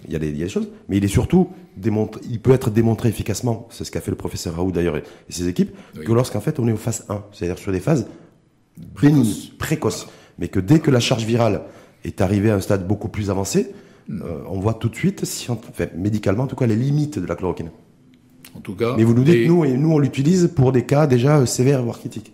Il, y a des, choses, mais il est surtout démontré, il peut être démontré efficacement, c'est ce qu'a fait le professeur Raoult d'ailleurs et, ses équipes, que lorsqu'en fait on est aux phase 1, c'est-à-dire sur des phases précoces, mais que dès que la charge virale est arrivée à un stade beaucoup plus avancé, hmm. euh, on voit tout de suite, si médicalement en tout cas, les limites de la chloroquine. En tout cas. Mais vous nous dites, nous, et nous on l'utilise pour des cas déjà euh, sévères voire critiques.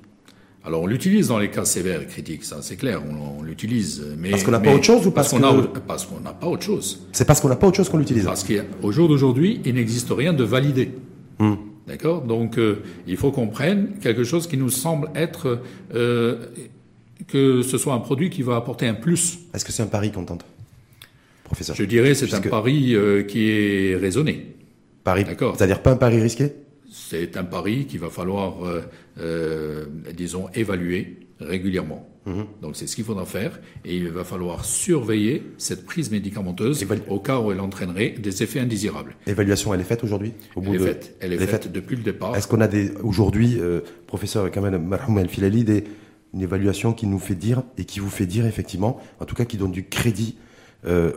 Alors on l'utilise dans les cas sévères et critiques, ça c'est clair, on, l'utilise. Mais parce qu'on n'a pas autre chose ou parce, qu'on a parce qu'on n'a pas autre chose. C'est parce qu'on n'a pas autre chose qu'on l'utilise. Parce qu'au jour d'aujourd'hui, il n'existe rien de validé. Hmm. D'accord? Donc euh, il faut qu'on prenne quelque chose qui nous semble être euh, que ce soit un produit qui va apporter un plus. Est-ce que c'est un pari qu'on tente, professeur? Je dirais c'est un pari euh, qui est raisonné. Pari. D'accord? C'est-à-dire pas un pari risqué? C'est un pari qu'il va falloir, euh, euh, disons, évaluer régulièrement. Mhm. Donc c'est ce qu'il faudra faire et il va falloir surveiller cette prise médicamenteuse au cas où elle entraînerait des effets indésirables. L'évaluation, elle est faite aujourd'hui Elle est faite. Elle est, faite, depuis le départ. Est-ce qu'on a des aujourd'hui, euh, professeur Kamel Marhoum El Filali, des, une évaluation qui nous fait dire et qui vous fait dire effectivement, en tout cas qui donne du crédit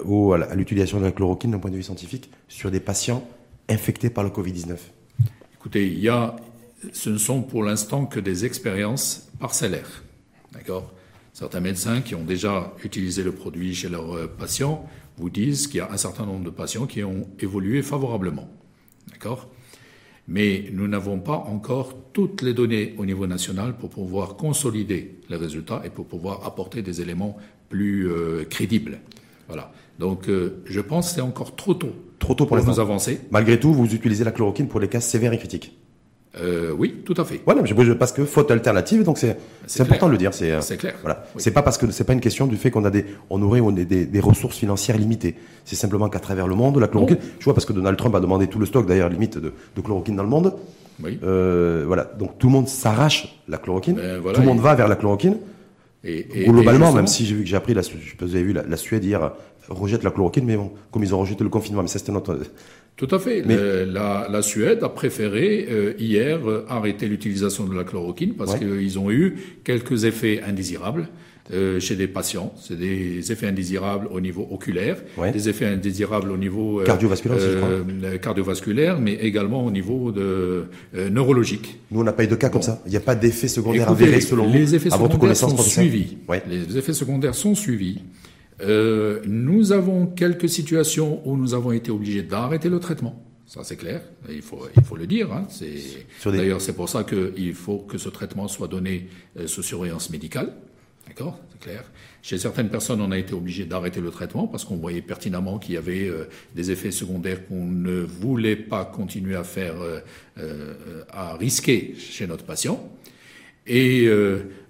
au, à l'utilisation de la chloroquine d'un point de vue scientifique sur des patients infectés par le Covid-19 Écoutez, il y a, ce ne sont pour l'instant que des expériences parcellaires. D'accord? Certains médecins qui ont déjà utilisé le produit chez leurs euh, patients vous disent qu'il y a un certain nombre de patients qui ont évolué favorablement. D'accord? Mais nous n'avons pas encore toutes les données au niveau national pour pouvoir consolider les résultats et pour pouvoir apporter des éléments plus euh, crédibles. Voilà. Donc, euh, je pense que c'est encore trop tôt. Trop tôt pour, pour nous avancer. Malgré tout, vous utilisez la chloroquine pour les cas sévères et critiques. Euh, oui, tout à fait. Voilà, parce que faute alternative, donc c'est c'est important de le dire. C'est euh, clair. Voilà, c'est pas parce que c'est pas une question du fait qu'on a des on aurait on des, des, ressources financières limitées. C'est simplement qu'à travers le monde, la chloroquine. Je vois parce que Donald Trump a demandé tout le stock d'ailleurs limite de, de, chloroquine dans le monde. Oui. Euh, voilà, donc tout le monde s'arrache la chloroquine. Ben, tout le monde va vers la chloroquine. Et, et globalement, même si j'ai vu que j'ai appris, la, je sais pas vous avez vu la, la Suède hier rejette la chloroquine, mais bon, comme ils ont rejeté le confinement, mais ça c'était notre. Tout à fait. la, Suède a préféré euh, hier euh, arrêter l'utilisation de la chloroquine parce qu'ils ont eu quelques effets indésirables. Euh, chez des patients. C'est des effets indésirables au niveau oculaire, des effets indésirables au niveau cardiovasculaire, cardiovasculaire, mais également au niveau de neurologique. Nous, on n'a pas eu de cas comme ça. Il n'y a pas d'effets secondaires avérés selon les effets secondaires sont suivis. Les effets secondaires sont suivis. Euh, nous avons quelques situations où nous avons été obligés d'arrêter le traitement. Ça, c'est clair. Il faut, il faut le dire. Hein. D'ailleurs, c'est pour ça qu'il faut que ce traitement soit donné euh, sous surveillance médicale. D'accord C'est clair. Chez certaines personnes, on a été obligé d'arrêter le traitement parce qu'on voyait pertinemment qu'il y avait euh, des effets secondaires qu'on ne voulait pas continuer à faire, à risquer chez notre patient. Et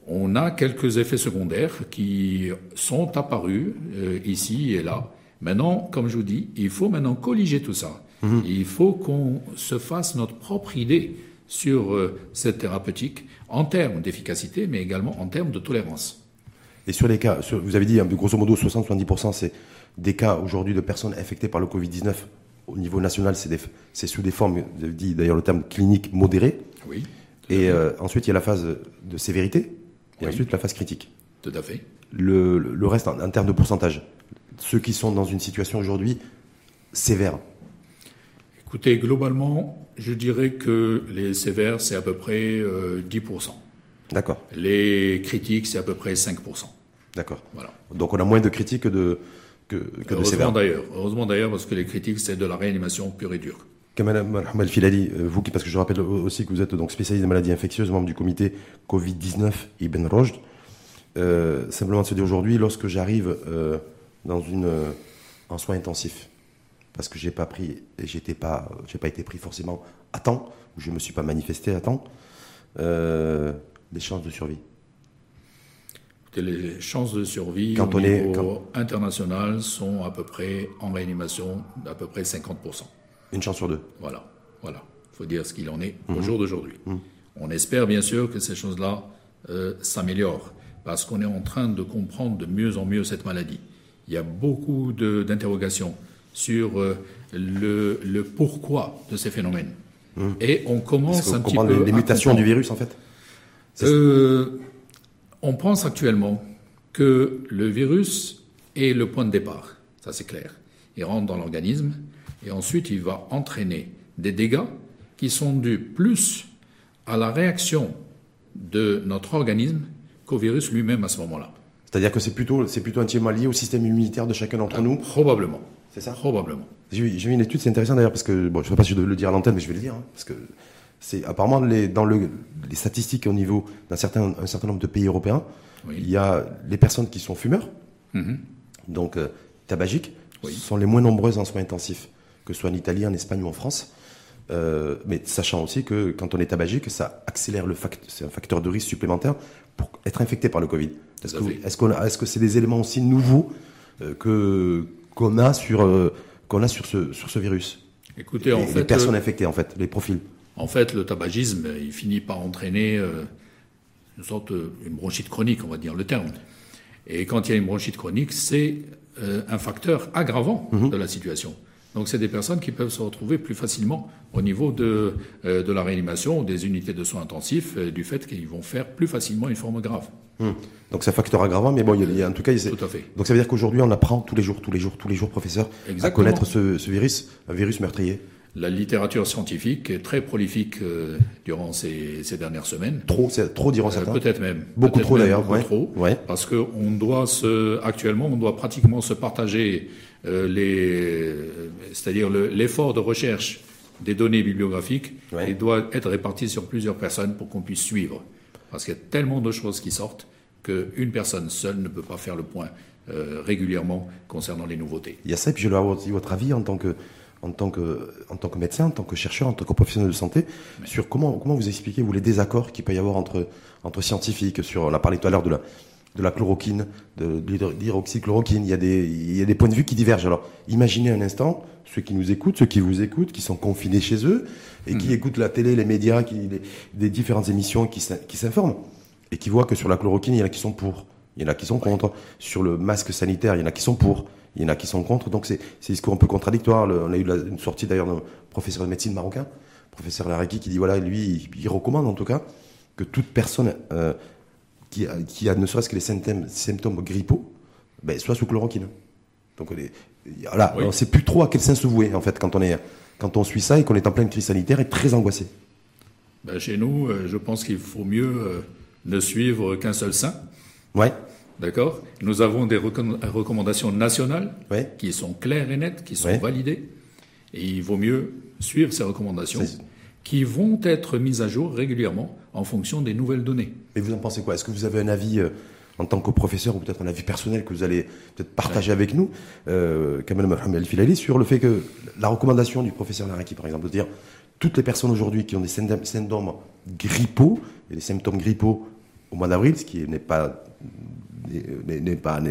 on a quelques effets secondaires qui sont apparus euh, ici et là. Maintenant, comme je vous dis, il faut maintenant colliger tout ça. Mhm. Il faut qu'on se fasse notre propre idée sur euh, cette thérapeutique en termes d'efficacité, mais également en termes de tolérance. Et sur les cas, vous avez dit hein, grosso modo 60-70%, c'est des cas aujourd'hui de personnes infectées par le Covid-19 au niveau national, c'est sous des formes, vous avez dit d'ailleurs le terme clinique modéré. Oui. Et euh, ensuite, il y a la phase de sévérité et ensuite la phase critique. Tout à fait. Le, le reste en, termes de pourcentage, ceux qui sont dans une situation aujourd'hui sévère. Écoutez, globalement, je dirais que les sévères, c'est à peu près 10%. Euh, D'accord. Les critiques, c'est à peu près 5%. D'accord. Voilà. Donc on a moins de critiques que de, que, que de sévères. d'ailleurs. Heureusement d'ailleurs, parce que les critiques, c'est de la réanimation pure et dure. Kamal Filali, euh, vous qui, parce que je rappelle aussi que vous êtes donc spécialiste des maladies infectieuses, membre du comité Covid-19 Ibn Rojd. Euh, simplement de se dire aujourd'hui, lorsque j'arrive euh, dans une en soins intensifs, parce que j'ai pas pris, j'étais pas, j'ai pas été pris forcément à temps, ou je me suis pas manifesté à temps, les chances de survie. Les chances de survie quand au niveau international sont à peu près en réanimation d'à peu près 50%. Une chance sur deux. Voilà, voilà. Il faut dire ce qu'il en est au mhm. jour d'aujourd'hui. Mhm. On espère bien sûr que ces choses-là euh, s'améliorent, parce qu'on est en train de comprendre de mieux en mieux cette maladie. Il y a beaucoup d'interrogations sur euh, le, le, pourquoi de ces phénomènes. Mhm. Et on commence un petit peu... Les mutations du virus, en fait? Euh, On pense actuellement que le virus est le point de départ, ça c'est clair il rentre dans l'organisme, et ensuite il va entraîner des dégâts qui sont dus plus à la réaction de notre organisme qu'au virus lui-même à ce moment-là. C'est-à-dire que c'est plutôt, c'est plutôt intimement lié au système immunitaire de chacun d'entre nous Probablement. C'est ça? Probablement. J'ai vu une étude, c'est intéressant d'ailleurs, parce que, bon, je ne sais pas si je dois le dire à l'antenne, mais je vais le dire, hein, parce que c'est apparemment les, dans le, les statistiques au niveau d'un certain, un certain nombre de pays européens, il y a les personnes qui sont fumeurs, mm-hmm. donc euh, tabagiques, sont les moins nombreuses en soins intensifs, que ce soit en Italie, en Espagne ou en France. Euh, mais sachant aussi que quand on est tabagique, ça accélère le facteur, c'est un facteur de risque supplémentaire pour être infecté par le Covid. Est-ce que, est-ce, qu'on est-ce que c'est des éléments aussi nouveaux euh, que qu'on a sur qu'on a sur ce sur ce virus? Écoutez, en fait, les personnes infectées, en fait, les profils. En fait, le tabagisme, il finit par entraîner une sorte, une bronchite chronique, on va dire le terme. Et quand il y a une bronchite chronique, c'est euh, un facteur aggravant mhm. de la situation. Donc c'est des personnes qui peuvent se retrouver plus facilement au niveau de, euh, de la réanimation ou des unités de soins intensifs euh, du fait qu'ils vont faire plus facilement une forme grave. Mhm. Donc c'est un facteur aggravant, mais bon, il y a, en tout cas, tout à fait. Donc ça veut dire qu'aujourd'hui on apprend tous les jours, tous les jours, tous les jours, professeur, à connaître ce, ce virus, un virus meurtrier. La littérature scientifique est très prolifique euh, durant ces, ces, dernières semaines. Trop, trop diront euh, certains. Peut-être même. Beaucoup trop d'ailleurs. Beaucoup trop. Ouais. Parce que on doit se, actuellement, on doit pratiquement se partager euh, les, c'est-à-dire l'effort de recherche des données bibliographiques. Il doit être réparti sur plusieurs personnes pour qu'on puisse suivre. Parce qu'il y a tellement de choses qui sortent qu'une personne seule ne peut pas faire le point régulièrement concernant les nouveautés. Il y a ça, et puis je veux avoir votre avis en tant que en tant que, en tant que médecin, en tant que chercheur, en tant que professionnel de santé, sur comment, comment vous expliquez vous les désaccords qu'il peut y avoir entre, entre scientifiques. Sur, on a parlé tout à l'heure de la, de la chloroquine, de, l'hydroxychloroquine. Il y a des, il y a des points de vue qui divergent. Alors, imaginez un instant ceux qui nous écoutent, ceux qui vous écoutent, qui sont confinés chez eux et qui hmm. écoutent la télé, les médias, qui, les, des différentes émissions, qui, qui s'informent et qui voient que sur la chloroquine, il y en a qui sont pour, il y en a qui sont contre. Sur le masque sanitaire, il y en a qui sont pour. Il y en a qui sont contre. Donc c'est des discours un peu contradictoires. on a eu une sortie d'ailleurs d'un professeur de médecine marocain, professeur Laraki, qui dit voilà, lui, il, recommande en tout cas que toute personne euh, qui, a, qui, a, ne serait-ce que les symptômes, symptômes grippaux ben, soit sous chloroquine. Donc voilà, on ne sait plus trop à quel sens se vouer en fait quand on, est, quand on suit ça et qu'on est en pleine crise sanitaire et très angoissé. Ben, chez nous, euh, je pense qu'il faut mieux euh, ne suivre qu'un seul saint. Ouais. D'accord? Nous avons des recommandations nationales qui sont claires et nettes, qui sont validées. Et il vaut mieux suivre ces recommandations qui vont être mises à jour régulièrement en fonction des nouvelles données. Et vous en pensez quoi? Est-ce que vous avez un avis euh, en tant que professeur ou peut-être un avis personnel que vous allez peut-être partager avec nous, euh, Kamel Mohamed Filali, sur le fait que la recommandation du professeur Laraki, par exemple, de dire toutes les personnes aujourd'hui qui ont des symptômes grippaux, et les symptômes grippaux au mois d'avril, ce qui n'est pas n'est pas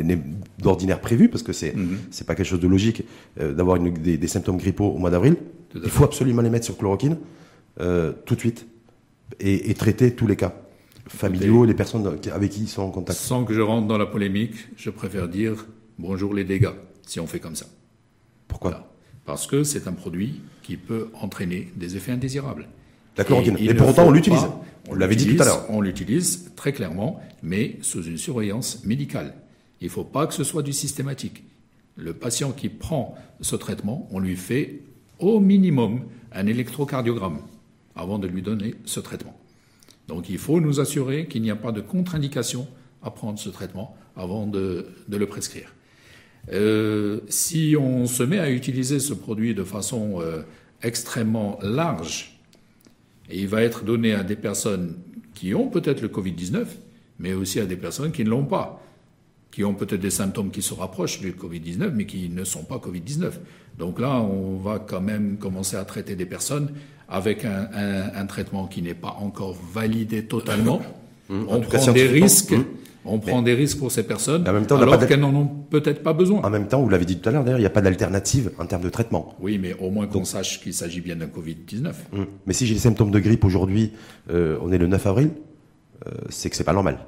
d'ordinaire prévu parce que c'est mhm. c'est pas quelque chose de logique euh, d'avoir des, des, symptômes grippaux au mois d'avril. Il faut absolument les mettre sur chloroquine euh, tout de suite et, traiter tous les cas familiaux, les personnes avec qui ils sont en contact. Sans que je rentre dans la polémique, je préfère dire bonjour les dégâts si on fait comme ça. Pourquoi Parce que c'est un produit qui peut entraîner des effets indésirables. La chloroquine. Et, pour autant, on l'utilise. On l'avait dit tout à l'heure. On l'utilise très clairement, mais sous une surveillance médicale. Il ne faut pas que ce soit du systématique. Le patient qui prend ce traitement, on lui fait au minimum un électrocardiogramme avant de lui donner ce traitement. Donc il faut nous assurer qu'il n'y a pas de contre-indication à prendre ce traitement avant de, le prescrire. Euh, si on se met à utiliser ce produit de façon euh, extrêmement large, et il va être donné à des personnes qui ont peut-être le Covid-19, mais aussi à des personnes qui ne l'ont pas, qui ont peut-être des symptômes qui se rapprochent du Covid-19, mais qui ne sont pas Covid-19. Donc là, on va quand même commencer à traiter des personnes avec un, traitement qui n'est pas encore validé totalement. Mmh. on prend des risques. Mmh. On prend des risques pour ces personnes, en même temps, alors qu'elles n'en ont peut-être pas besoin. En même temps, vous l'avez dit tout à l'heure, d'ailleurs, il n'y a pas d'alternative en termes de traitement. Oui, mais au moins qu'on sache qu'il s'agit bien d'un Covid-19. Hum. Mais si j'ai des symptômes de grippe aujourd'hui, euh, on est le 9 avril, euh, c'est que c'est pas normal.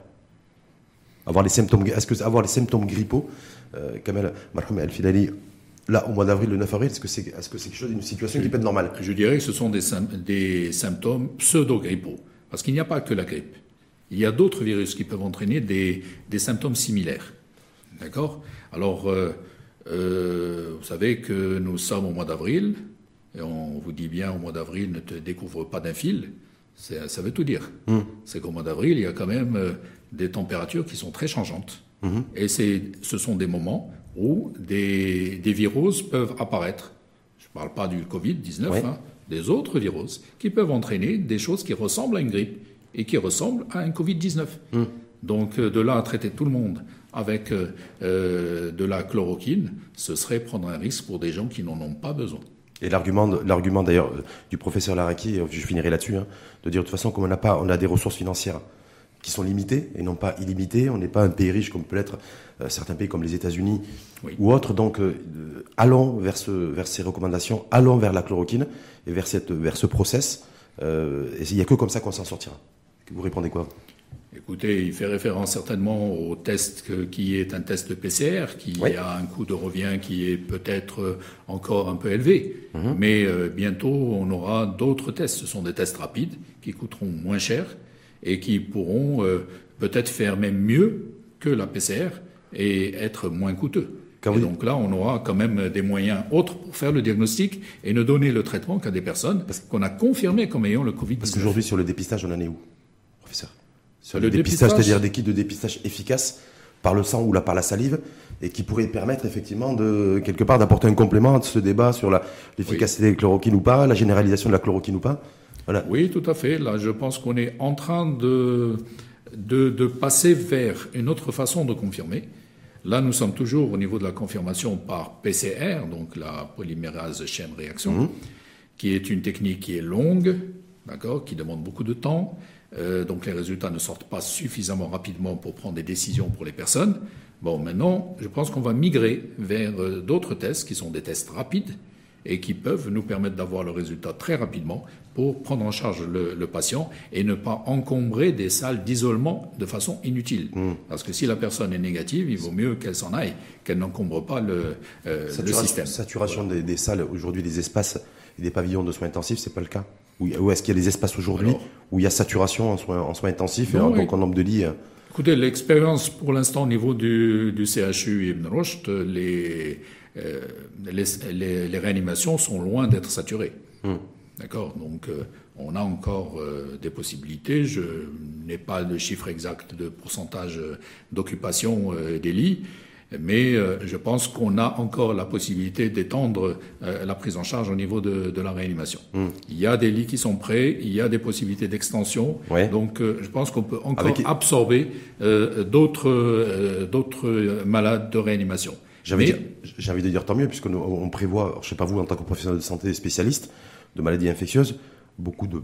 Avoir les symptômes, est-ce que avoir les symptômes grippaux, euh, Kamel Al-Filali, là, au mois d'avril, le 9 avril, est-ce que c'est est -ce que quelque chose, une situation qui peut être normale? Je dirais que ce sont des, des symptômes pseudo-grippaux. Parce qu'il n'y a pas que la grippe. Il y a d'autres virus qui peuvent entraîner des, symptômes similaires. D'accord? Alors, euh, Euh, vous savez que nous sommes au mois d'avril, et on vous dit bien au mois d'avril, ne te découvre pas d'un fil. Ça veut tout dire. Mmh. C'est qu'au mois d'avril, il y a quand même euh, des températures qui sont très changeantes. Mmh. Et ce sont des moments où des, des virus peuvent apparaître. Je ne parle pas du Covid-19, hein, des autres virus qui peuvent entraîner des choses qui ressemblent à une grippe et qui ressemblent à un Covid-19. Mmh. Donc euh, de là à traiter tout le monde avec euh, euh, de la chloroquine, ce serait prendre un risque pour des gens qui n'en ont pas besoin. Et l'argument, l'argument d'ailleurs du professeur Laraki, je finirai là-dessus, hein, de dire de toute façon, comme on n'a pas, on a des ressources financières qui sont limitées et non pas illimitées. On n'est pas un pays riche comme peut l'être certains pays comme les États-Unis ou autres. Donc, allons vers, ce, vers ces recommandations, allons vers la chloroquine et vers, cette, vers ce process. et il n'y a que comme ça qu'on s'en sortira. Vous répondez quoi? Écoutez, il fait référence certainement au test qui est un test PCR, qui a un coût de revient qui est peut-être encore un peu élevé. Mhm. Mais euh, bientôt, on aura d'autres tests. Ce sont des tests rapides qui coûteront moins cher et qui pourront euh, peut-être faire même mieux que la PCR et être moins coûteux. et donc là, on aura quand même des moyens autres pour faire le diagnostic et ne donner le traitement qu'à des personnes qu'on a confirmées comme ayant le Covid-19. Parce qu'aujourd'hui, sur le dépistage, on en est où, professeur le, dépistage, c'est-à-dire des kits de dépistage efficaces par le sang ou là, par la salive, et qui pourraient permettre effectivement de quelque part d'apporter un complément à ce débat sur l'efficacité la, des chloroquines ou pas, la généralisation de la chloroquine ou pas. Voilà. Oui, tout à fait. Là, je pense qu'on est en train de, de, de, passer vers une autre façon de confirmer. Là, nous sommes toujours au niveau de la confirmation par PCR, donc la polymérase chaîne réaction, mmh. qui est une technique qui est longue, d'accord, qui demande beaucoup de temps, euh, donc les résultats ne sortent pas suffisamment rapidement pour prendre des décisions pour les personnes. Bon, maintenant, je pense qu'on va migrer vers euh, d'autres tests qui sont des tests rapides et qui peuvent nous permettre d'avoir le résultat très rapidement pour prendre en charge le, patient et ne pas encombrer des salles d'isolement de façon inutile. Mmh. Parce que si la personne est négative, il vaut mieux qu'elle s'en aille, qu'elle n'encombre pas le, euh, le système. Saturation des, des, salles, aujourd'hui des espaces et des pavillons de soins intensifs, c'est pas le cas où, est-ce qu'il y a des espaces aujourd'hui où il y a saturation en soins, en soins intensifs et donc en nombre de lits euh Écoutez, l'expérience pour l'instant au niveau du, du CHU Ibn Rushd, les, euh, les, les, réanimations sont loin d'être saturées. Hmm. D'accord? Donc, euh, on a encore des possibilités. Je n'ai pas le chiffre exact de pourcentage d'occupation des lits, mais euh, je pense qu'on a encore la possibilité d'étendre euh, la prise en charge au niveau de, la réanimation. Hmm. Il y a des lits qui sont prêts, il y a des possibilités d'extension, donc euh, je pense qu'on peut encore absorber d'autres d'autres malades de réanimation. J'ai envie, envie, de dire tant mieux, puisqu'on on prévoit, je ne sais pas vous en tant que professionnel de santé spécialiste de maladies infectieuses, beaucoup de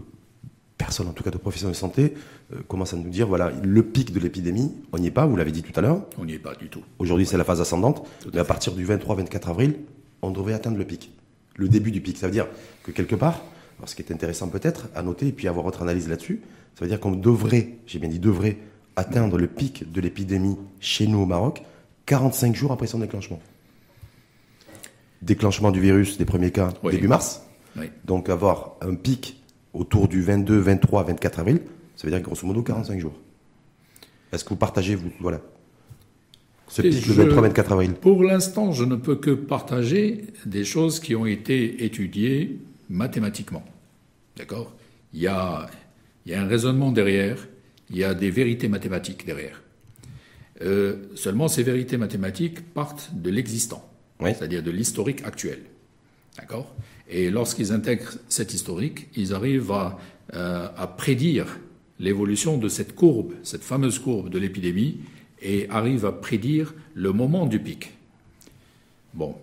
personne, en tout cas de professionnels de santé, euh, commence à nous dire voilà, le pic de l'épidémie, on n'y est pas, vous l'avez dit tout à l'heure. On n'y est pas du tout. Aujourd'hui, c'est la phase ascendante, mais à, partir du 23-24 avril, on devrait atteindre le pic. Le début du pic. Ça veut dire que quelque part, ce qui est intéressant peut-être à noter et puis avoir votre analyse là-dessus, ça veut dire qu'on devrait, j'ai bien dit devrait, atteindre le pic de l'épidémie chez nous au Maroc 45 jours après son déclenchement. Déclenchement du virus des premiers cas début mars. Donc avoir un pic autour du 22, 23, 24 avril, ça veut dire grosso modo 45 jours. Est-ce que vous partagez, vous, voilà, ce pic le 23, 24 avril? Pour l'instant, je ne peux que partager des choses qui ont été étudiées mathématiquement. D'accord? Il y, a, il y a un raisonnement derrière, il y a des vérités mathématiques derrière. Euh, seulement, ces vérités mathématiques partent de l'existant, c'est-à-dire de l'historique actuel. D'accord? Et lorsqu'ils intègrent cet historique, ils arrivent à, euh, à prédire l'évolution de cette courbe, cette fameuse courbe de l'épidémie, et arrivent à prédire le moment du pic. Bon,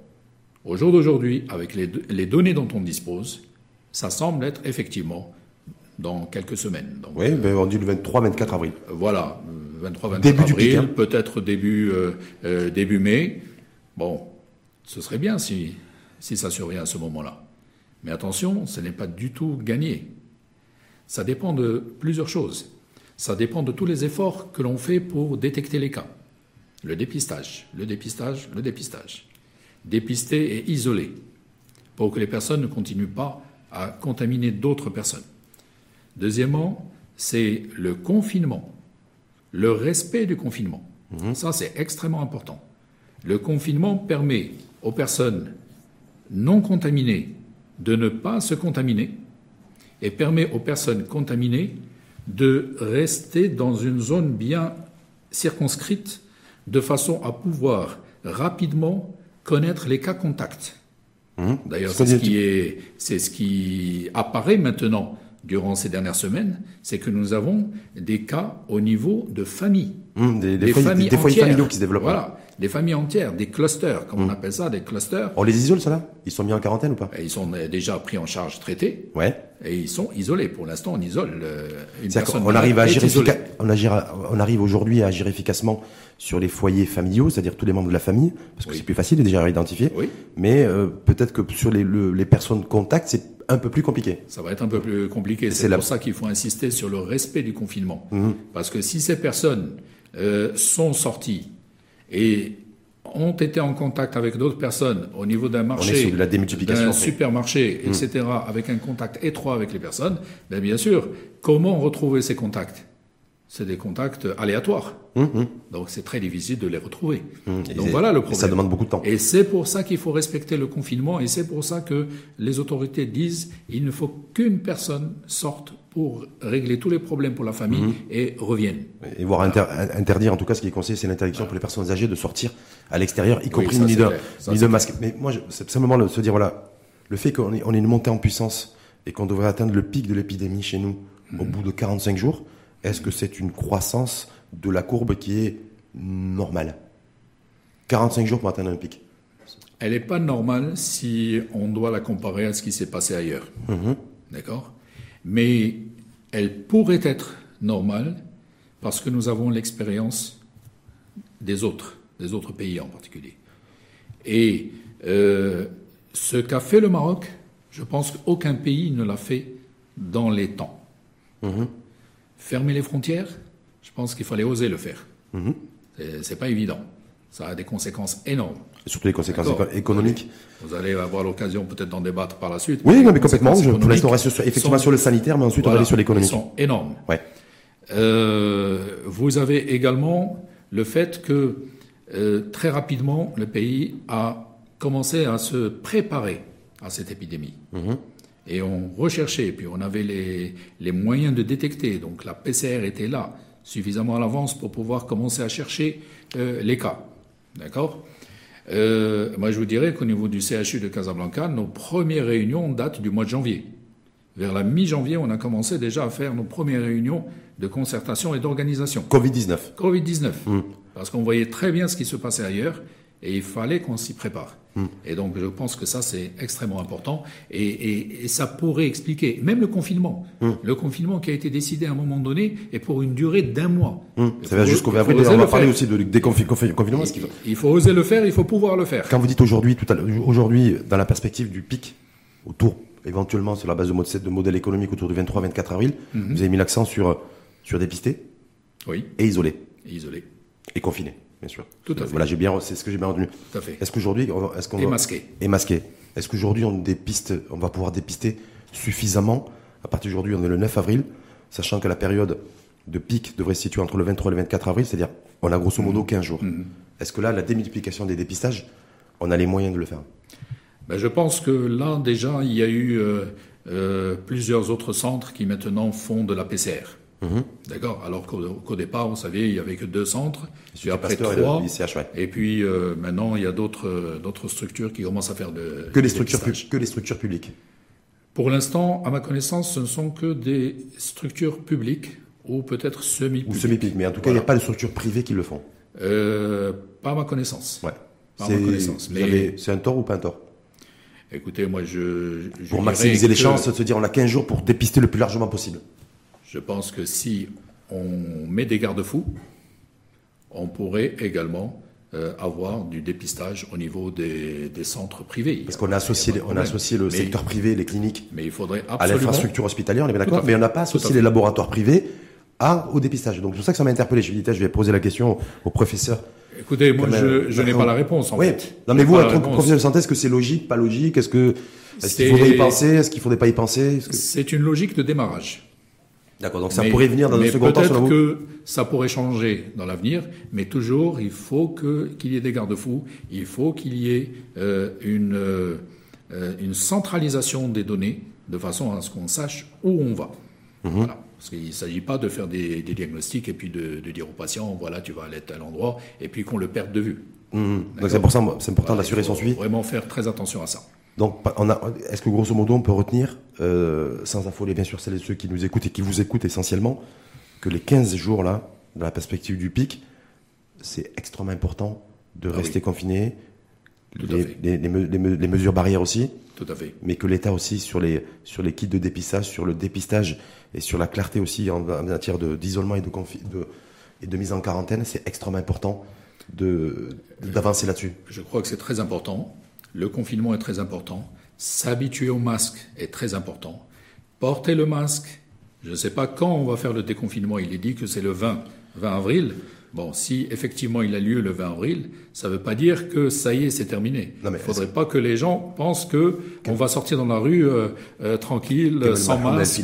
au jour d'aujourd'hui, avec les, les, données dont on dispose, ça semble être effectivement dans quelques semaines. Donc, oui, mais on dit le 23-24 avril. Voilà, 23-24 avril, hein. peut-être début, euh, euh, début mai. Bon, ce serait bien si, si ça survient à ce moment-là. Mais attention, ce n'est pas du tout gagné. Ça dépend de plusieurs choses. Ça dépend de tous les efforts que l'on fait pour détecter les cas. Le dépistage, le dépistage, le dépistage. Dépister et isoler pour que les personnes ne continuent pas à contaminer d'autres personnes. Deuxièmement, c'est le confinement, le respect du confinement. Mhm. Ça, c'est extrêmement important. Le confinement permet aux personnes non contaminées de ne pas se contaminer et permet aux personnes contaminées de rester dans une zone bien circonscrite de façon à pouvoir rapidement connaître les cas contacts. Mmh. D'ailleurs, c'est ce, qui est, c'est ce qui apparaît maintenant durant ces dernières semaines, c'est que nous avons des cas au niveau de famille. Mmh, des, familles, des foyers familiaux qui se développent. Voilà, des familles entières, des clusters, comme on mmh. appelle ça, des clusters. On les isole, cela Ils sont mis en quarantaine ou pas? Ils sont déjà pris en charge, traités. Ouais. Et ils sont isolés. Pour l'instant, on isole euh, une personne. On arrive, à agir on, on arrive aujourd'hui à agir efficacement sur les foyers familiaux, c'est-à-dire tous les membres de la famille, parce que c'est plus facile déjà à identifier. Oui. Mais euh, peut-être que sur les, les personnes contacts, c'est un peu plus compliqué. Ça va être un peu plus compliqué. C'est pour ça qu'il faut insister sur le respect du confinement. Mmh. Parce que si ces personnes euh, sont sorties et ont été en contact avec d'autres personnes au niveau d'un marché, d'un supermarché, mmh. etc., avec un contact étroit avec les personnes, bien, bien sûr, comment retrouver ces contacts? C'est des contacts aléatoires. Hum, hum. Donc c'est très difficile de les retrouver. Donc voilà le problème. ça demande beaucoup de temps. Et c'est pour ça qu'il faut respecter le confinement et c'est pour ça que les autorités disent il ne faut qu'une personne sorte pour régler tous les problèmes pour la famille et revienne. Et voire interdire, en tout cas, ce qui est conseillé, c'est l'interdiction pour les personnes âgées de sortir à l'extérieur, y compris ni, de, masque. Mais moi, c'est simplement de se dire, voilà, le fait qu'on ait, une montée en puissance et qu'on devrait atteindre le pic de l'épidémie chez nous au bout de 45 jours, est-ce que c'est une croissance de la courbe qui est normale? 45 jours pour atteindre un pic. Elle n'est pas normale si on doit la comparer à ce qui s'est passé ailleurs. Mhm. D'accord? Mais elle pourrait être normale parce que nous avons l'expérience des autres, des autres pays en particulier. Et euh, ce qu'a fait le Maroc, je pense qu'aucun pays ne l'a fait dans les temps. Mhm. Fermer les frontières, je pense qu'il fallait oser le faire. Mhm. C'est pas évident. Ça a des conséquences énormes. Et surtout les conséquences économiques. Vous allez avoir l'occasion peut-être d'en débattre par la suite. Oui, mais complètement. Je, pour l'instant, on reste effectivement sur le sanitaire, mais ensuite on va aller sur l'économie. Ils sont énormes. Ouais. Euh, vous avez également le fait que euh, très rapidement, le pays a commencé à se préparer à cette épidémie. Mhm et on recherchait, puis on avait les, les, moyens de détecter. Donc la PCR était là, suffisamment à l'avance pour pouvoir commencer à chercher euh, les cas. D'accord euh, Moi, je vous dirais qu'au niveau du CHU de Casablanca, nos premières réunions datent du mois de janvier. Vers la mi-janvier, on a commencé déjà à faire nos premières réunions de concertation et d'organisation. Covid-19. Covid-19. Mmh. Parce qu'on voyait très bien ce qui se passait ailleurs et il fallait qu'on s'y prépare. Hmm. Et donc je pense que ça c'est extrêmement important et, ça pourrait expliquer même le confinement. Hmm. Le confinement qui a été décidé à un moment donné est pour une durée d'un mois. Hmm. Ça va jusqu'au avril. On va parler aussi de déconfinement. Il, faut oser le faire, il faut pouvoir le faire. Quand vous dites aujourd'hui, tout à aujourd'hui, dans la perspective du pic, autour éventuellement sur la base de, mode, de modèle économique autour du 23-24 avril, mhm. vous avez mis l'accent sur sur dépister, oui, et isoler, et isoler, et confiner bien sûr. Tout à fait. Voilà, j'ai bien, c'est ce que j'ai bien retenu. Tout à fait. Est-ce qu'aujourd'hui, est-ce qu'on est masqué Et masqué. Est-ce qu'aujourd'hui on dépiste, on va pouvoir dépister suffisamment à partir d'aujourd'hui, on est le 9 avril, sachant que la période de pic devrait se situer entre le 23 et le 24 avril, c'est-à-dire on a grosso modo 15 mmh. jours. Mmh. Est-ce que là, la démultiplication des dépistages, on a les moyens de le faire? Ben, Je pense que là, déjà, il y a eu euh, euh, plusieurs autres centres qui maintenant font de la PCR. Mhm. D'accord Alors qu'au départ, vous savez, il n'y avait que deux centres, puis après trois. Et, puis euh, maintenant, il y a d'autres structures qui commencent à faire de. Que les structures, que les structures publiques Pour l'instant, à ma connaissance, ce ne sont que des structures publiques ou peut-être semi-publiques. Ou semi-publiques, mais en tout cas, il n'y a pas de structures privées qui le font. Euh, pas à ma connaissance. Ouais. Pas à ma connaissance. Mais c'est un tort ou pas un tort? Écoutez, moi, je. pour maximiser les chances de se dire, on a 15 jours pour dépister le plus largement possible. Je pense que si on met des garde-fous, on pourrait également euh, avoir du dépistage au niveau des, centres privés. Parce qu'on a associé, on a associé le secteur privé, les cliniques, mais il faudrait à l'infrastructure hospitalière, on est bien d'accord, mais on n'a pas associé les laboratoires privés à, au dépistage. Donc c'est pour ça que ça m'a interpellé. Je, je vais poser la question au professeur. Écoutez, moi, je, n'ai pas la réponse. En oui. Fait. Non, mais vous, en tant que professeur de santé, est-ce que c'est logique, pas logique? Est-ce que est-ce qu'il faudrait y penser? Est-ce qu'il faudrait pas y penser? C'est une logique de démarrage. D'accord, donc ça pourrait venir dans un second temps Peut-être que ça pourrait changer dans l'avenir, mais toujours, il faut qu'il y ait des garde-fous, il faut qu'il y ait euh, une, euh, une centralisation des données de façon à ce qu'on sache où on va. Mhm. Voilà. Parce qu'il ne s'agit pas de faire des, diagnostics et puis de, dire au patient, voilà, tu vas aller à tel endroit, et puis qu'on le perde de vue. Mhm. Donc c'est pour ça, c'est important d'assurer son suivi. Vraiment faire très attention à ça. Donc, est-ce que grosso modo, on peut retenir, euh, sans affoler bien sûr celles et ceux qui nous écoutent et qui vous écoutent essentiellement, que les 15 jours là, dans la perspective du pic, c'est extrêmement important de ah rester confiné, les, les, mesures barrières aussi. Tout à fait. Mais que l'État aussi, sur les, sur les kits de dépistage, sur le dépistage et sur la clarté aussi en, matière d'isolement et de, de, et de mise en quarantaine, c'est extrêmement important d'avancer là-dessus. Je crois que c'est très important. Le confinement est très important. S'habituer au masque est très important. Porter le masque, je ne sais pas quand on va faire le déconfinement. Il est dit que c'est le 20, 20 avril. Bon, si effectivement il a lieu le 20 avril, ça ne veut pas dire que ça y est, c'est terminé. Il ne faudrait pas que les gens pensent que on va sortir dans la rue euh, euh, tranquille, sans masque.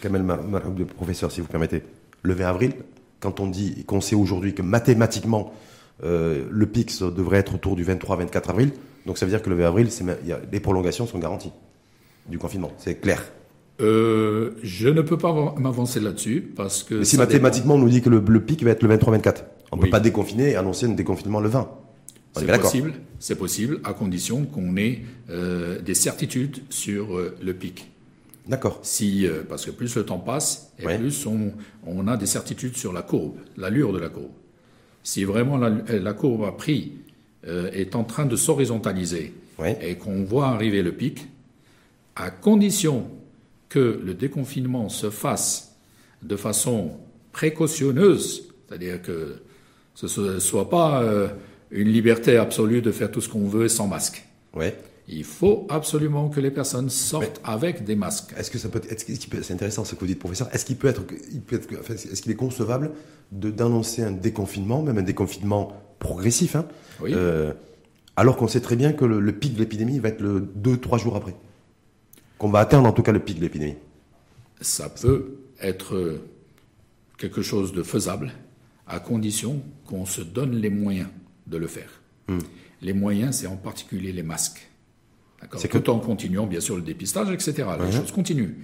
Kamel le professeur, si vous permettez. Le 20 avril, quand on dit qu'on sait aujourd'hui que mathématiquement euh, le pic devrait être autour du 23-24 avril, donc ça veut dire que le 20 avril, les prolongations sont garanties du confinement. C'est clair. Euh, je ne peux pas m'avancer là-dessus parce que. Mais si mathématiquement on nous dit que le, pic va être le 23-24, on ne peut pas déconfiner et annoncer un déconfinement le 20. C'est possible, c'est possible à condition qu'on ait euh, des certitudes sur euh, le pic. D'accord. Si, parce que plus le temps passe, et plus on, on, a des certitudes sur la courbe, l'allure de la courbe. Si vraiment la, la courbe a pris, est en train de s'horizontaliser et qu'on voit arriver le pic, à condition que le déconfinement se fasse de façon précautionneuse, c'est-à-dire que ce ne soit pas euh, une liberté absolue de faire tout ce qu'on veut sans masque. Il faut absolument que les personnes sortent avec des masques. Est-ce que ça peut c'est intéressant ce que vous dites, professeur. Est-ce qu'il peut être, est-ce qu'il est concevable d'annoncer un déconfinement, même un déconfinement progressif, hein, euh, alors qu'on sait très bien que le, le pic de l'épidémie va être le 2-3 jours après qu'on va atteindre en tout cas le pic de l'épidémie Ça peut être quelque chose de faisable à condition qu'on se donne les moyens de le faire. Hmm. Les moyens, c'est en particulier les masques. C'est Tout en continuant, bien sûr, le dépistage, etc. Les choses continuent.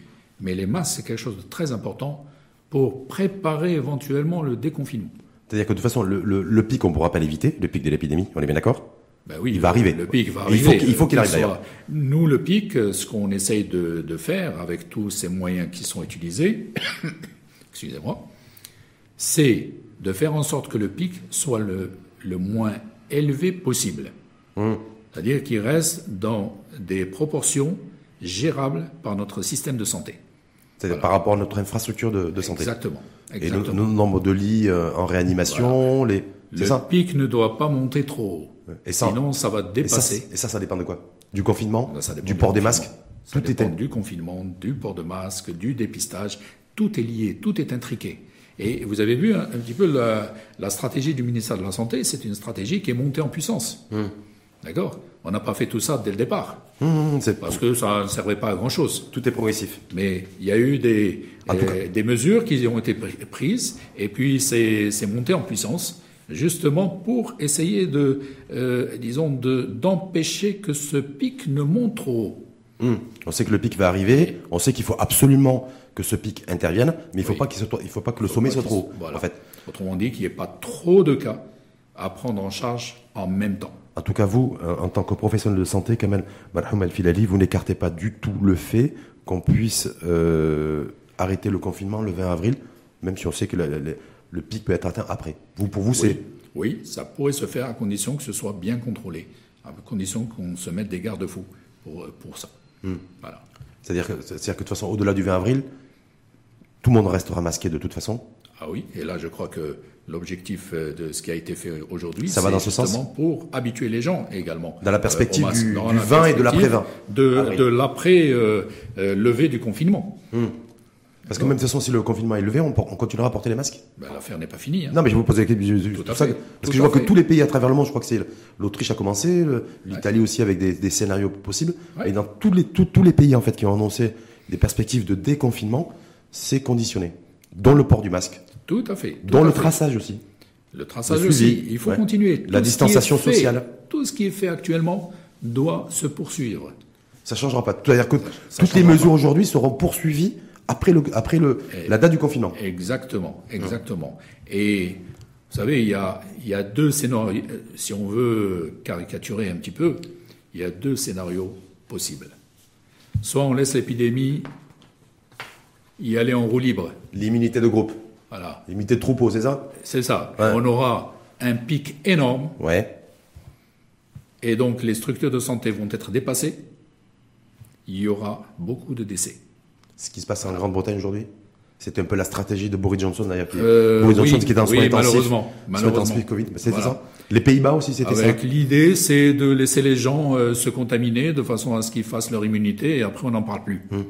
Mais les masques, c'est quelque chose de très important pour préparer éventuellement le déconfinement. C'est-à-dire que de toute façon, le, le pic, on ne pourra pas l'éviter, le pic de l'épidémie, on est bien d'accord? Ben oui, il va arriver. Le pic va arriver. Il faut qu'il arrive d'ailleurs. Nous, le pic, ce qu'on essaye de, de, faire avec tous ces moyens qui sont utilisés, excusez-moi, c'est de faire en sorte que le pic soit le, le moins élevé possible. Hum. C'est-à-dire qu'il reste dans des proportions gérables par notre système de santé. C'est-à-dire par rapport à notre infrastructure de, de santé. Exactement. Et le, nombre de lits euh, en réanimation, les... Le pic ne doit pas monter trop haut. Et Sinon, ça va dépasser. Et ça, ça, dépend de quoi? Du confinement? Du port des masques? Ça Tout dépend du confinement, du port de masque, du dépistage. Tout est lié, tout est intriqué. Et vous avez vu un, petit peu la, stratégie du ministère de la Santé, c'est une stratégie qui est montée en puissance. Hum. D'accord On n'a pas fait tout ça dès le départ. Hum, hum, parce que ça ne servait pas à grand-chose. Tout est progressif. Mais il y a eu des, euh, des mesures qui ont été prises, et puis c'est monté en puissance justement pour essayer de, euh, disons, d'empêcher que ce pic ne monte trop hmm. On sait que le pic va arriver, on sait qu'il faut absolument que ce pic intervienne, mais il ne faut, pas qu'il il faut pas que le sommet soit trop haut. En fait. Autrement dit, qu'il n'y ait pas trop de cas à prendre en charge en même temps. En tout cas, vous, euh, en tant que professionnel de santé, Kamel Marhoum Al-Filali, vous n'écartez pas du tout le fait qu'on puisse euh, arrêter le confinement le 20 avril, même si on sait que le pic peut être atteint après. Vous, pour vous, c'est... Oui, ça pourrait se faire à condition que ce soit bien contrôlé, à condition qu'on se mette des garde-fous pour, pour ça. Hmm. Voilà. C'est-à-dire que, que de toute façon, au-delà du 20 avril, tout le monde restera masqué de toute façon Ah oui, et là je crois que l'objectif euh, de ce qui a été fait aujourd'hui, c'est justement pour habituer les gens également. Dans la perspective du, 20 et de l'après-20. De, de l'après-levée du confinement. Hmm. Parce que même de toute façon, si le confinement est levé, on, continuera à porter les masques ben, L'affaire n'est pas finie. Hein. Non, mais je vous pose la question. Tout ça, parce que je vois que tous les pays à travers le monde, je crois que c'est l'Autriche a commencé, l'Italie aussi avec des, scénarios possibles. Et dans tous les, tous, les pays en fait qui ont annoncé des perspectives de déconfinement, c'est conditionné. Dont le port du masque. Tout à fait. dont le traçage aussi. Le traçage aussi. Il faut continuer. la distanciation sociale. Tout ce qui est fait actuellement doit se poursuivre. Ça ne changera pas. C'est-à-dire que toutes les mesures aujourd'hui seront poursuivies après, le, après le, la date du confinement. Exactement, exactement. Et vous savez, il y a, il y a deux scénarios, si on veut caricaturer un petit peu, il y a deux scénarios possibles. Soit on laisse l'épidémie y aller en roue libre. L'immunité de groupe. Voilà. L'immunité de troupeau, c'est ça? C'est ça. On aura un pic énorme. Ouais. Et donc les structures de santé vont être dépassées. Il y aura beaucoup de décès. Ce qui se passe en Grande-Bretagne aujourd'hui C'était un peu la stratégie de Boris Johnson d'ailleurs. Euh, Boris Johnson qui était en soins malheureusement, malheureusement. Covid. C'était ça Les Pays-Bas aussi, c'était ça L'idée, c'est de laisser les gens euh, se contaminer de façon à ce qu'ils fassent leur immunité et après on n'en parle plus. Hum.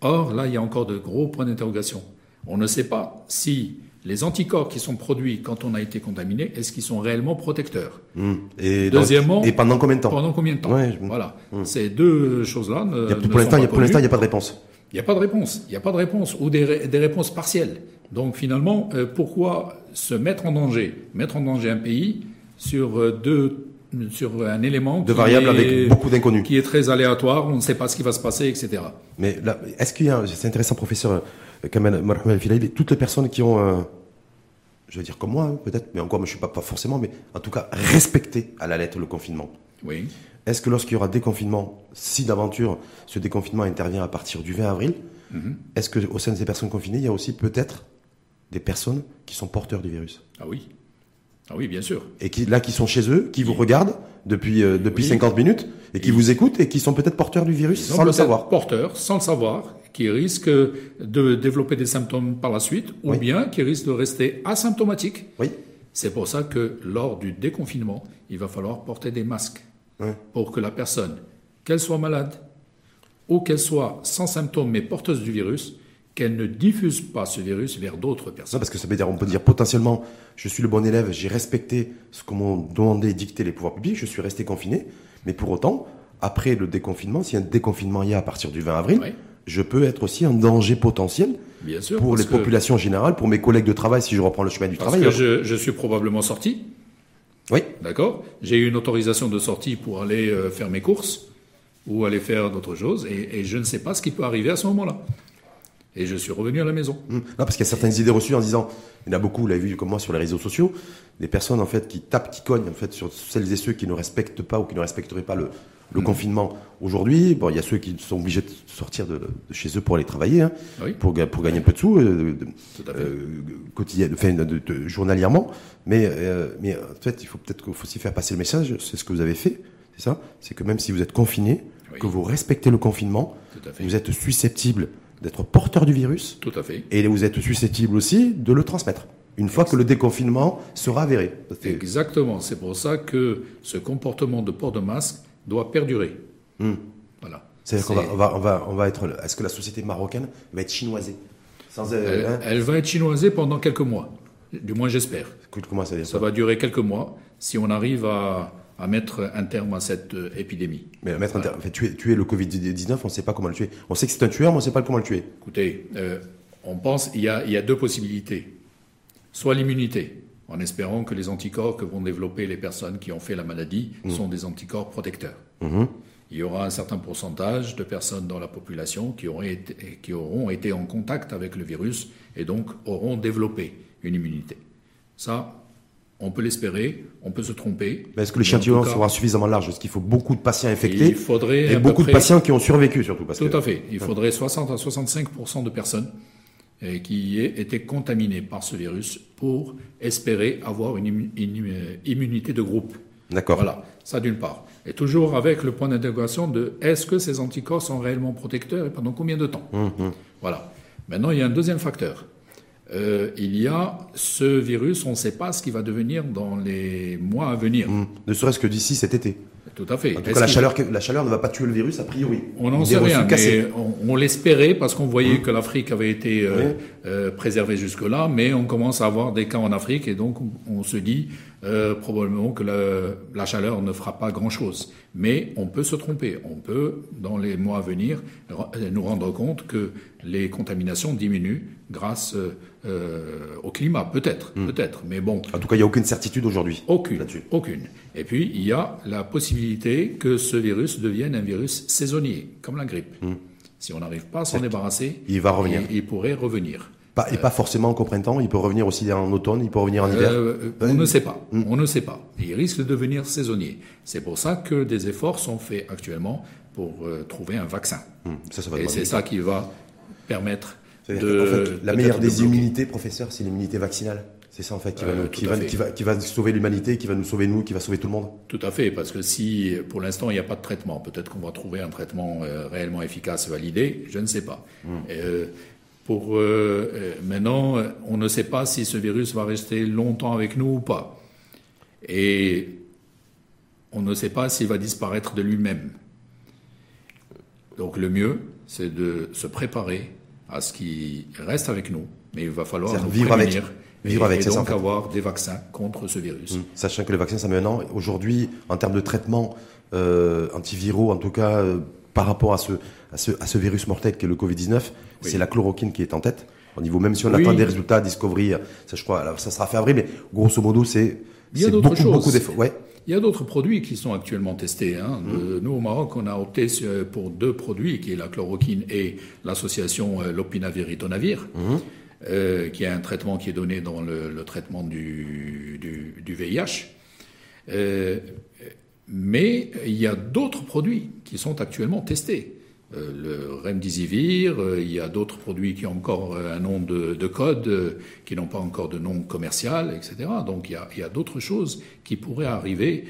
Or, là, il y a encore de gros points d'interrogation. On ne sait pas si les anticorps qui sont produits quand on a été contaminé, est-ce qu'ils sont réellement protecteurs? Hmm. Et Deuxièmement, et pendant combien de temps? Pendant combien de temps? Voilà. Hmm. Ces deux choses-là. pour l'instant, il n'y a pas de réponse. Il n'y a pas de réponse. Il n'y a pas de réponse ou des, réponses partielles. Donc finalement, euh, pourquoi se mettre en danger, mettre en danger un pays sur euh, deux sur un élément de variables avec beaucoup d'inconnus, qui est très aléatoire, on ne sait pas ce qui va se passer, etc. Mais est-ce qu'il y a, c'est intéressant, professeur Kamal toutes les personnes qui ont, euh, je vais dire comme moi, hein, peut-être, mais encore, moi, je suis pas, pas forcément, mais en tout cas, respecté à la lettre le confinement. Oui. Est-ce que lorsqu'il y aura déconfinement, si d'aventure ce déconfinement intervient à partir du 20 avril, mhm. est-ce que au sein de ces personnes confinées, il y a aussi peut-être des personnes qui sont porteurs du virus? Ah oui. Ah oui, bien sûr. Et qui, là, qui sont chez eux, qui vous regardent depuis, euh, depuis 50 minutes, et qui vous écoutent, et qui sont peut-être porteurs du virus sans le savoir. Porteurs, sans le savoir, qui risquent de développer des symptômes par la suite, ou bien qui risquent de rester asymptomatiques. Oui. C'est pour ça que lors du déconfinement, il va falloir porter des masques pour que la personne, qu'elle soit malade ou qu'elle soit sans symptômes mais porteuse du virus, qu'elle ne diffuse pas ce virus vers d'autres personnes. parce que ça veut dire, on peut dire potentiellement, je suis le bon élève, j'ai respecté ce que m'ont demandé, dicté les pouvoirs publics, je suis resté confiné, mais pour autant, après le déconfinement, s'il y a un déconfinement il y a à partir du 20 avril, je peux être aussi un danger potentiel Bien sûr, pour les populations générales, pour mes collègues de travail, si je reprends le chemin du travail. Que je, suis probablement sorti. Oui. D'accord J'ai eu une autorisation de sortie pour aller euh, faire mes courses ou aller faire d'autres choses, et, et je ne sais pas ce qui peut arriver à ce moment-là. Et je suis revenu à la maison. Mmh. Non, parce qu'il y a certaines idées reçues en disant, il y en a beaucoup, vous l'avez vu comme moi sur les réseaux sociaux, des personnes en fait qui tapent, qui cognent en fait sur celles et ceux qui ne respectent pas ou qui ne respecteraient pas le, le mmh. confinement. Aujourd'hui, bon, il y a ceux qui sont obligés de sortir de, chez eux pour aller travailler, hein, pour, pour gagner un peu de sous, euh, euh, de, journalièrement. Mais, euh, mais en fait, il faut peut-être qu'il faut aussi faire passer le message. C'est ce que vous avez fait, c'est ça? C'est que même si vous êtes confiné, que vous respectez le confinement, vous êtes susceptible d'être porteur du virus. Tout à fait. Et vous êtes susceptible aussi de le transmettre. Une fois que le déconfinement sera avéré. Exactement. C'est pour ça que ce comportement de port de masque doit perdurer. Hmm. Voilà. C'est-à-dire qu'on va, on va, on va, être. Est-ce que la société marocaine va être chinoisée Sans, elle, hein elle, va être chinoisée pendant quelques mois. Du moins, j'espère. Comment ça, ça va durer quelques mois si on arrive à à mettre un terme à cette euh, épidémie. Mais mettre un terme, tuer, tuer, le Covid-19, on ne sait pas comment le tuer. On sait que c'est un tueur, mais on ne sait pas comment le tuer. Écoutez, euh, on pense il y, a, il y a deux possibilités. Soit l'immunité, en espérant que les anticorps que vont développer les personnes qui ont fait la maladie mmh. sont des anticorps protecteurs. Mmh. Il y aura un certain pourcentage de personnes dans la population qui, auraient été, qui auront été en contact avec le virus et donc auront développé une immunité. Ça, on peut l'espérer, on peut se tromper. Est-ce que l'échantillon sera suffisamment large? Est-ce qu'il faut beaucoup de patients infectés il faudrait et beaucoup de patients qui ont survécu surtout parce Tout à fait. Il faudrait 60 à 65 de personnes qui aient été contaminées par ce virus pour espérer avoir une, immunité de groupe. D'accord. Voilà, ça d'une part. Et toujours avec le point d'intégration de est-ce que ces anticorps sont réellement protecteurs et pendant combien de temps? Hum, hum. Voilà. Maintenant, il y a un deuxième facteur. Euh, il y a ce virus, on ne sait pas ce qui va devenir dans les mois à venir. Mmh. Ne serait-ce que d'ici cet été. Tout à fait. En tout cas, la chaleur, la chaleur ne va pas tuer le virus, a priori. On n'en sait rien, mais on, l'espérait parce qu'on voyait mmh. que l'Afrique avait été euh, euh, préservée jusque-là, mais on commence à avoir des cas en Afrique et donc on, se dit probablement que la chaleur ne fera pas grand-chose. Mais on peut se tromper. On peut, dans les mois à venir, nous rendre compte que les contaminations diminuent grâce au climat, peut-être, hmm. peut-être, mais bon. En tout cas, il n'y a aucune certitude aujourd'hui. Aucune, aucune. Et puis, il y a la possibilité que ce virus devienne un virus saisonnier, comme la grippe. Hmm. Si on n'arrive pas à s'en débarrasser, il va revenir. Il, pourrait revenir. Pas, et pas forcément au printemps, il peut revenir aussi en automne, il peut revenir en hiver. on ne sait pas. Hmm. On ne sait pas. Il risque de devenir saisonnier. C'est pour ça que des efforts sont faits actuellement pour trouver un vaccin. Ça, ça va et c'est ça qui va permettre de, la meilleure des immunités, professeur, c'est l'immunité vaccinale. C'est ça en fait qui va, euh, qui, va, qui, va, qui va, sauver l'humanité, qui va nous sauver nous, qui va sauver tout le monde. Tout à fait, parce que si pour l'instant il n'y a pas de traitement, peut-être qu'on va trouver un traitement euh, réellement efficace, validé, je ne sais pas. Hmm. Euh, pour maintenant, on ne sait pas si ce virus va rester longtemps avec nous ou pas, et on ne sait pas s'il va disparaître de lui-même. Donc le mieux, c'est de se préparer à ce qui reste avec nous, mais il va falloir nous vivre prévenir avec, vivre avec, et donc avoir des vaccins contre ce virus. Mmh. Sachant que les vaccins, ça met un an. Aujourd'hui, en termes de traitement euh, antiviraux, en tout cas euh, par rapport à ce, à ce, à, ce, virus mortel qui est le Covid-19, c'est la chloroquine qui est en tête. Au niveau, même si on attend des résultats Discovery, ça je crois, ça sera fait avril, mais grosso modo, c'est beaucoup, beaucoup d'efforts. Ouais. Il y a d'autres produits qui sont actuellement testés. Hein. Mmh. Nous, au Maroc, on a opté pour deux produits, qui est la chloroquine et l'association euh, lopinavir-ritonavir, mmh. euh, qui est un traitement qui est donné dans le, traitement du, du, VIH. Euh, mais il y a d'autres produits qui sont actuellement testés. Euh, le Remdesivir, euh, il y a d'autres produits qui ont encore euh, un nom de, code, qui n'ont pas encore de nom commercial, etc. Donc il y a, d'autres choses qui pourraient arriver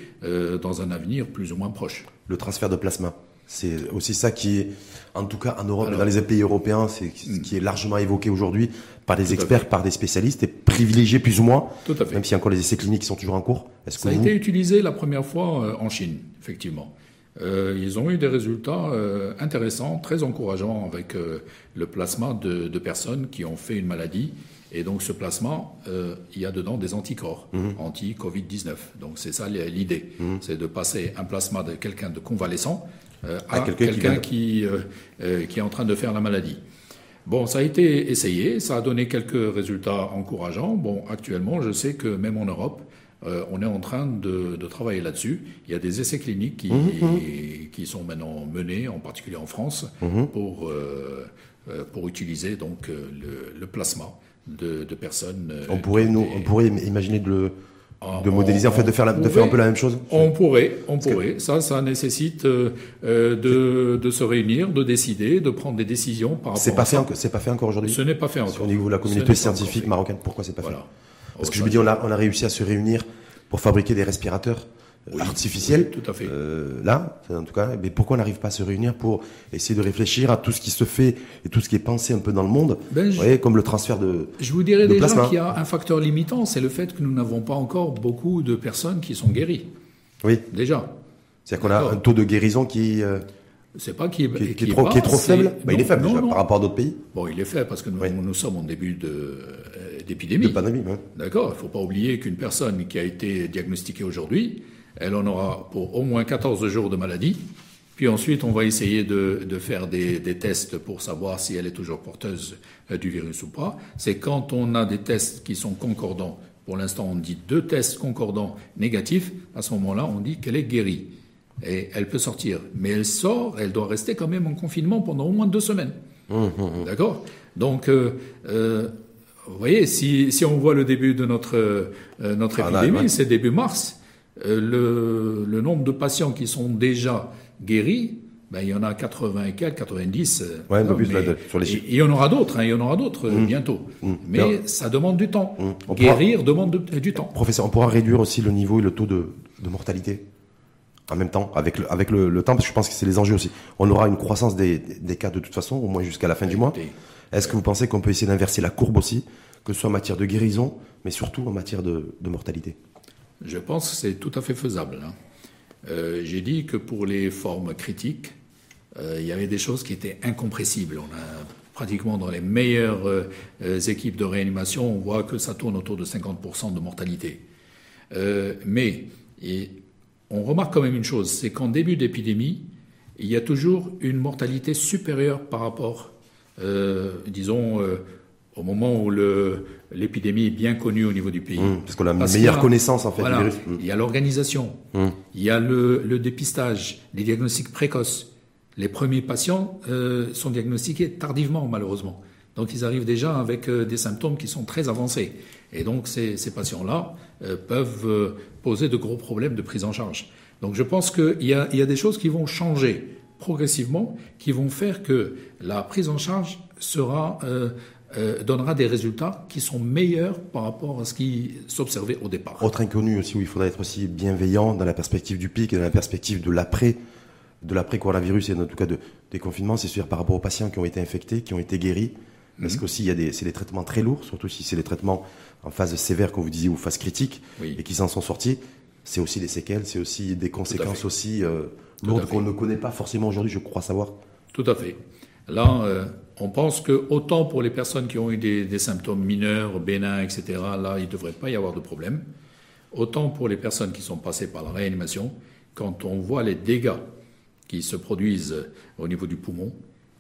dans un avenir plus ou moins proche. Le transfert de plasma. C'est aussi ça qui est, en tout cas en Europe et dans les pays européens, c'est hmm. qui est largement évoqué aujourd'hui par des experts, par des spécialistes et privilégié plus ou moins. Tout à fait. Même a encore les essais cliniques sont toujours en cours. Ça a été utilisé la première fois en Chine, effectivement. Euh, ils ont eu des résultats euh, intéressants, très encourageants avec euh, le plasma de, de, personnes qui ont fait une maladie. Et donc ce plasma, il y a dedans des anticorps, mhm. anti-Covid-19. Donc c'est ça l'idée, mhm. c'est de passer un plasma de quelqu'un de convalescent à, quelqu'un qui, qui, est en train de faire la maladie. Bon, ça a été essayé, ça a donné quelques résultats encourageants. Bon, actuellement, je sais que même en Europe, euh, on est en train de, travailler là-dessus. Il y a des essais cliniques qui, mmh, mmh. sont maintenant menés, en particulier en France, mmh. pour, euh, euh, pour utiliser donc le, plasma de, personnes. On pourrait, nous, on pourrait imaginer de le ah, de modéliser, en fait, de faire, de faire un peu la même chose On pourrait, on pourrait. Ça, ça nécessite de, de, se réunir, de décider, de prendre des décisions par rapport c'est pas fait, C'est pas fait encore aujourd'hui Ce n'est pas fait encore. Au niveau de la communauté scientifique marocaine, pourquoi c'est pas fait parce que je me dis, on a, on a réussi à se réunir pour fabriquer des respirateurs artificiels. tout à fait. Euh, là, en tout cas, mais pourquoi on n'arrive pas à se réunir pour essayer de réfléchir à tout ce qui se fait et tout ce qui est pensé un peu dans le monde? Ben, Vous voyez, comme le transfert de. Je vous dirais déjà qu'il y a un facteur limitant, c'est le fait que nous n'avons pas encore beaucoup de personnes qui sont guéries. Oui. Déjà. C'est-à-dire qu'on a un taux de guérison qui. Euh, c'est pas qui est, qui, est, trop, qui est trop faible? Bah, il est faible déjà, par rapport à d'autres pays. Bon, il est faible parce que nous, nous sommes en début de d'épidémie. D'accord Il ne faut pas oublier qu'une personne qui a été diagnostiquée aujourd'hui, elle en aura pour au moins 14 jours de maladie. Puis ensuite, on va essayer de, de faire des, des, tests pour savoir si elle est toujours porteuse euh, du virus ou pas. C'est quand on a des tests qui sont concordants. Pour l'instant, on dit deux tests concordants négatifs. À ce moment-là, on dit qu'elle est guérie. Et elle peut sortir. Mais elle sort, elle doit rester quand même en confinement pendant au moins deux semaines. Mmh, mmh, mmh. D'accord? Donc, euh, euh, vous voyez, si, si, on voit le début de notre, euh, notre ah, épidémie, c'est début mars, euh, le, le, nombre de patients qui sont déjà guéris, ben, il y en a 80 et quelques, 90. Euh, ouais, là, sur les Il y en aura d'autres, hein, il y en aura d'autres mmh. bientôt. Mmh. Mais ça demande du temps. Mmh. Guérir demande du temps. Professeur, on pourra réduire aussi le niveau et le taux de, de mortalité en même temps, avec le, avec le, le, temps, parce que je pense que c'est les enjeux aussi. On aura une croissance des, des cas de toute façon, au moins jusqu'à la fin du mois. Est-ce que vous pensez qu'on peut essayer d'inverser la courbe aussi, que ce soit en matière de guérison, mais surtout en matière de, mortalité? Je pense que c'est tout à fait faisable. Hein. Euh, j'ai dit que pour les formes critiques, euh, il y avait des choses qui étaient incompressibles. On a pratiquement dans les meilleures euh, équipes de réanimation, on voit que ça tourne autour de 50% de mortalité. mais on remarque quand même une chose, c'est qu'en début d'épidémie, il y a toujours une mortalité supérieure par rapport disons, euh, au moment où l'épidémie est bien connue au niveau du pays. Mmh, parce qu'on a une meilleure connaissance en fait du virus. Mmh. Il y a l'organisation, mmh. il y a le, le, dépistage, les diagnostics précoces. Les premiers patients euh, sont diagnostiqués tardivement malheureusement. Donc ils arrivent déjà avec euh, des symptômes qui sont très avancés. Et donc ces, ces patients-là euh, peuvent euh, poser de gros problèmes de prise en charge. Donc je pense qu'il y y a des choses qui vont changer progressivement, qui vont faire que la prise en charge sera euh, donnera des résultats qui sont meilleurs par rapport à ce qui s'observait au départ. Autre inconnu aussi où il faudra être aussi bienveillant dans la perspective du pic et dans la perspective de l'après de l'après coronavirus et en tout cas de, des confinements, c'est sûr par rapport aux patients qui ont été infectés, qui ont été guéris. Parce mhm. qu'aussi, il y a des, c'est des traitements très lourds, surtout si c'est des traitements en phase sévère, comme vous disiez, ou phase critique, et qui s'en sont sortis. C'est aussi des séquelles, c'est aussi des conséquences aussi euh, lourdes qu'on ne connaît pas forcément aujourd'hui, je crois savoir. Tout à fait. Là, euh, on pense que autant pour les personnes qui ont eu des, symptômes mineurs, bénins, etc., là, il ne devrait pas y avoir de problème. Autant pour les personnes qui sont passées par la réanimation, quand on voit les dégâts qui se produisent au niveau du poumon,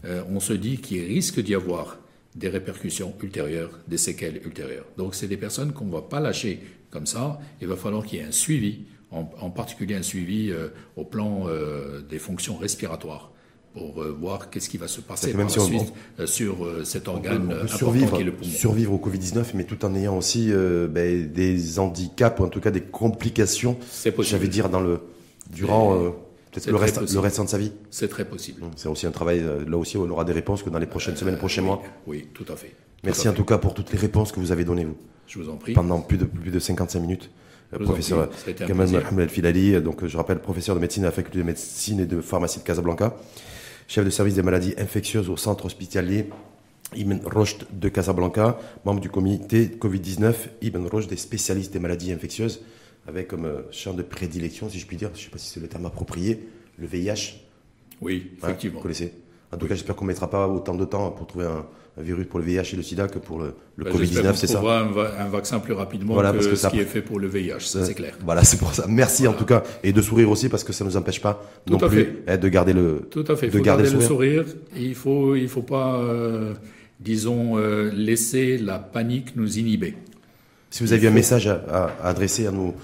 euh, on se dit qu'il risque d'y avoir des répercussions ultérieures, des séquelles ultérieures. Donc c'est des personnes qu'on ne va pas lâcher comme ça. Il va falloir qu'il y ait un suivi, en, particulier un suivi euh, au plan des fonctions respiratoires pour euh, voir qu'est-ce qui va se passer par la suite euh, sur euh, cet organe survivre, qui est le poumon. Survivre au Covid-19, mais tout en ayant aussi ben, des handicaps ou en tout cas des complications. C'est J'avais dire dans le durant peut-être le reste, le restant de sa vie. C'est très possible. C'est aussi un travail. Là aussi, on aura des réponses que dans les prochaines semaines, prochains mois. Oui, tout à fait. Merci en tout cas pour toutes les réponses que vous avez données vous. Je vous en prie. Pendant plus de plus de 55 minutes professeur Kamal Mohamed Filali, donc je rappelle professeur de médecine à la faculté de médecine et de pharmacie de Casablanca chef de service des maladies infectieuses au centre hospitalier Ibn Roche de Casablanca, membre du comité Covid-19 Ibn Roche des spécialistes des maladies infectieuses, avec comme euh, champ de prédilection, si je puis dire, je ne sais pas si c'est le terme approprié, le VIH. Oui, effectivement. vous connaissez En tout cas, j'espère qu'on ne mettra pas autant de temps pour trouver un virus pour le VIH et le sida que pour le, le bah, Covid-19, c'est ça un, un, vaccin plus rapidement voilà, que, parce que ce qui est fait pour le VIH, ça c'est clair. Voilà, c'est pour ça. Merci en tout cas et de sourire aussi parce que ça ne nous empêche pas non plus eh, de garder le Tout à fait, de garder, le sourire. il faut il faut pas euh, disons euh, laisser la panique nous inhiber. Si vous aviez un message à, à adresser à nos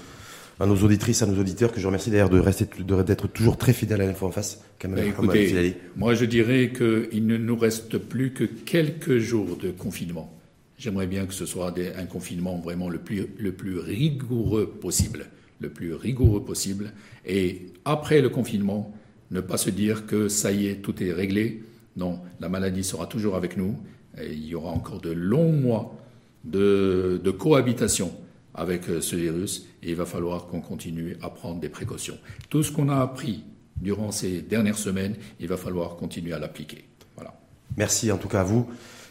à nos auditrices, à nos auditeurs, que je remercie d'ailleurs de rester, d'être toujours très fidèles à l'info en face. Bah, écoutez, moi je dirais qu'il ne nous reste plus que quelques jours de confinement. J'aimerais bien que ce soit un confinement vraiment le plus, le plus rigoureux possible, le plus rigoureux possible. Et après le confinement, ne pas se dire que ça y est, tout est réglé. Non, la maladie sera toujours avec nous. Et il y aura encore de longs mois de, de cohabitation avec euh, ce virus et il va falloir qu'on continue à prendre des précautions. Tout ce qu'on a appris durant ces dernières semaines, il va falloir continuer à l'appliquer. Voilà. Merci en tout cas à vous.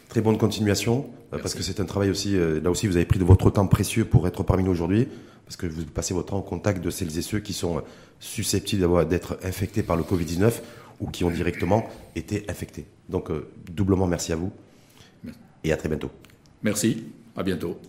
Très bonne continuation, euh, parce que c'est un travail aussi, euh, là aussi vous avez pris de votre temps précieux pour être parmi nous aujourd'hui, parce que vous passez votre temps au contact de celles et ceux qui sont susceptibles d'être infectés par le Covid-19 ou qui ont directement été infectés. Donc doublement merci à vous et à très bientôt. Merci, à bientôt.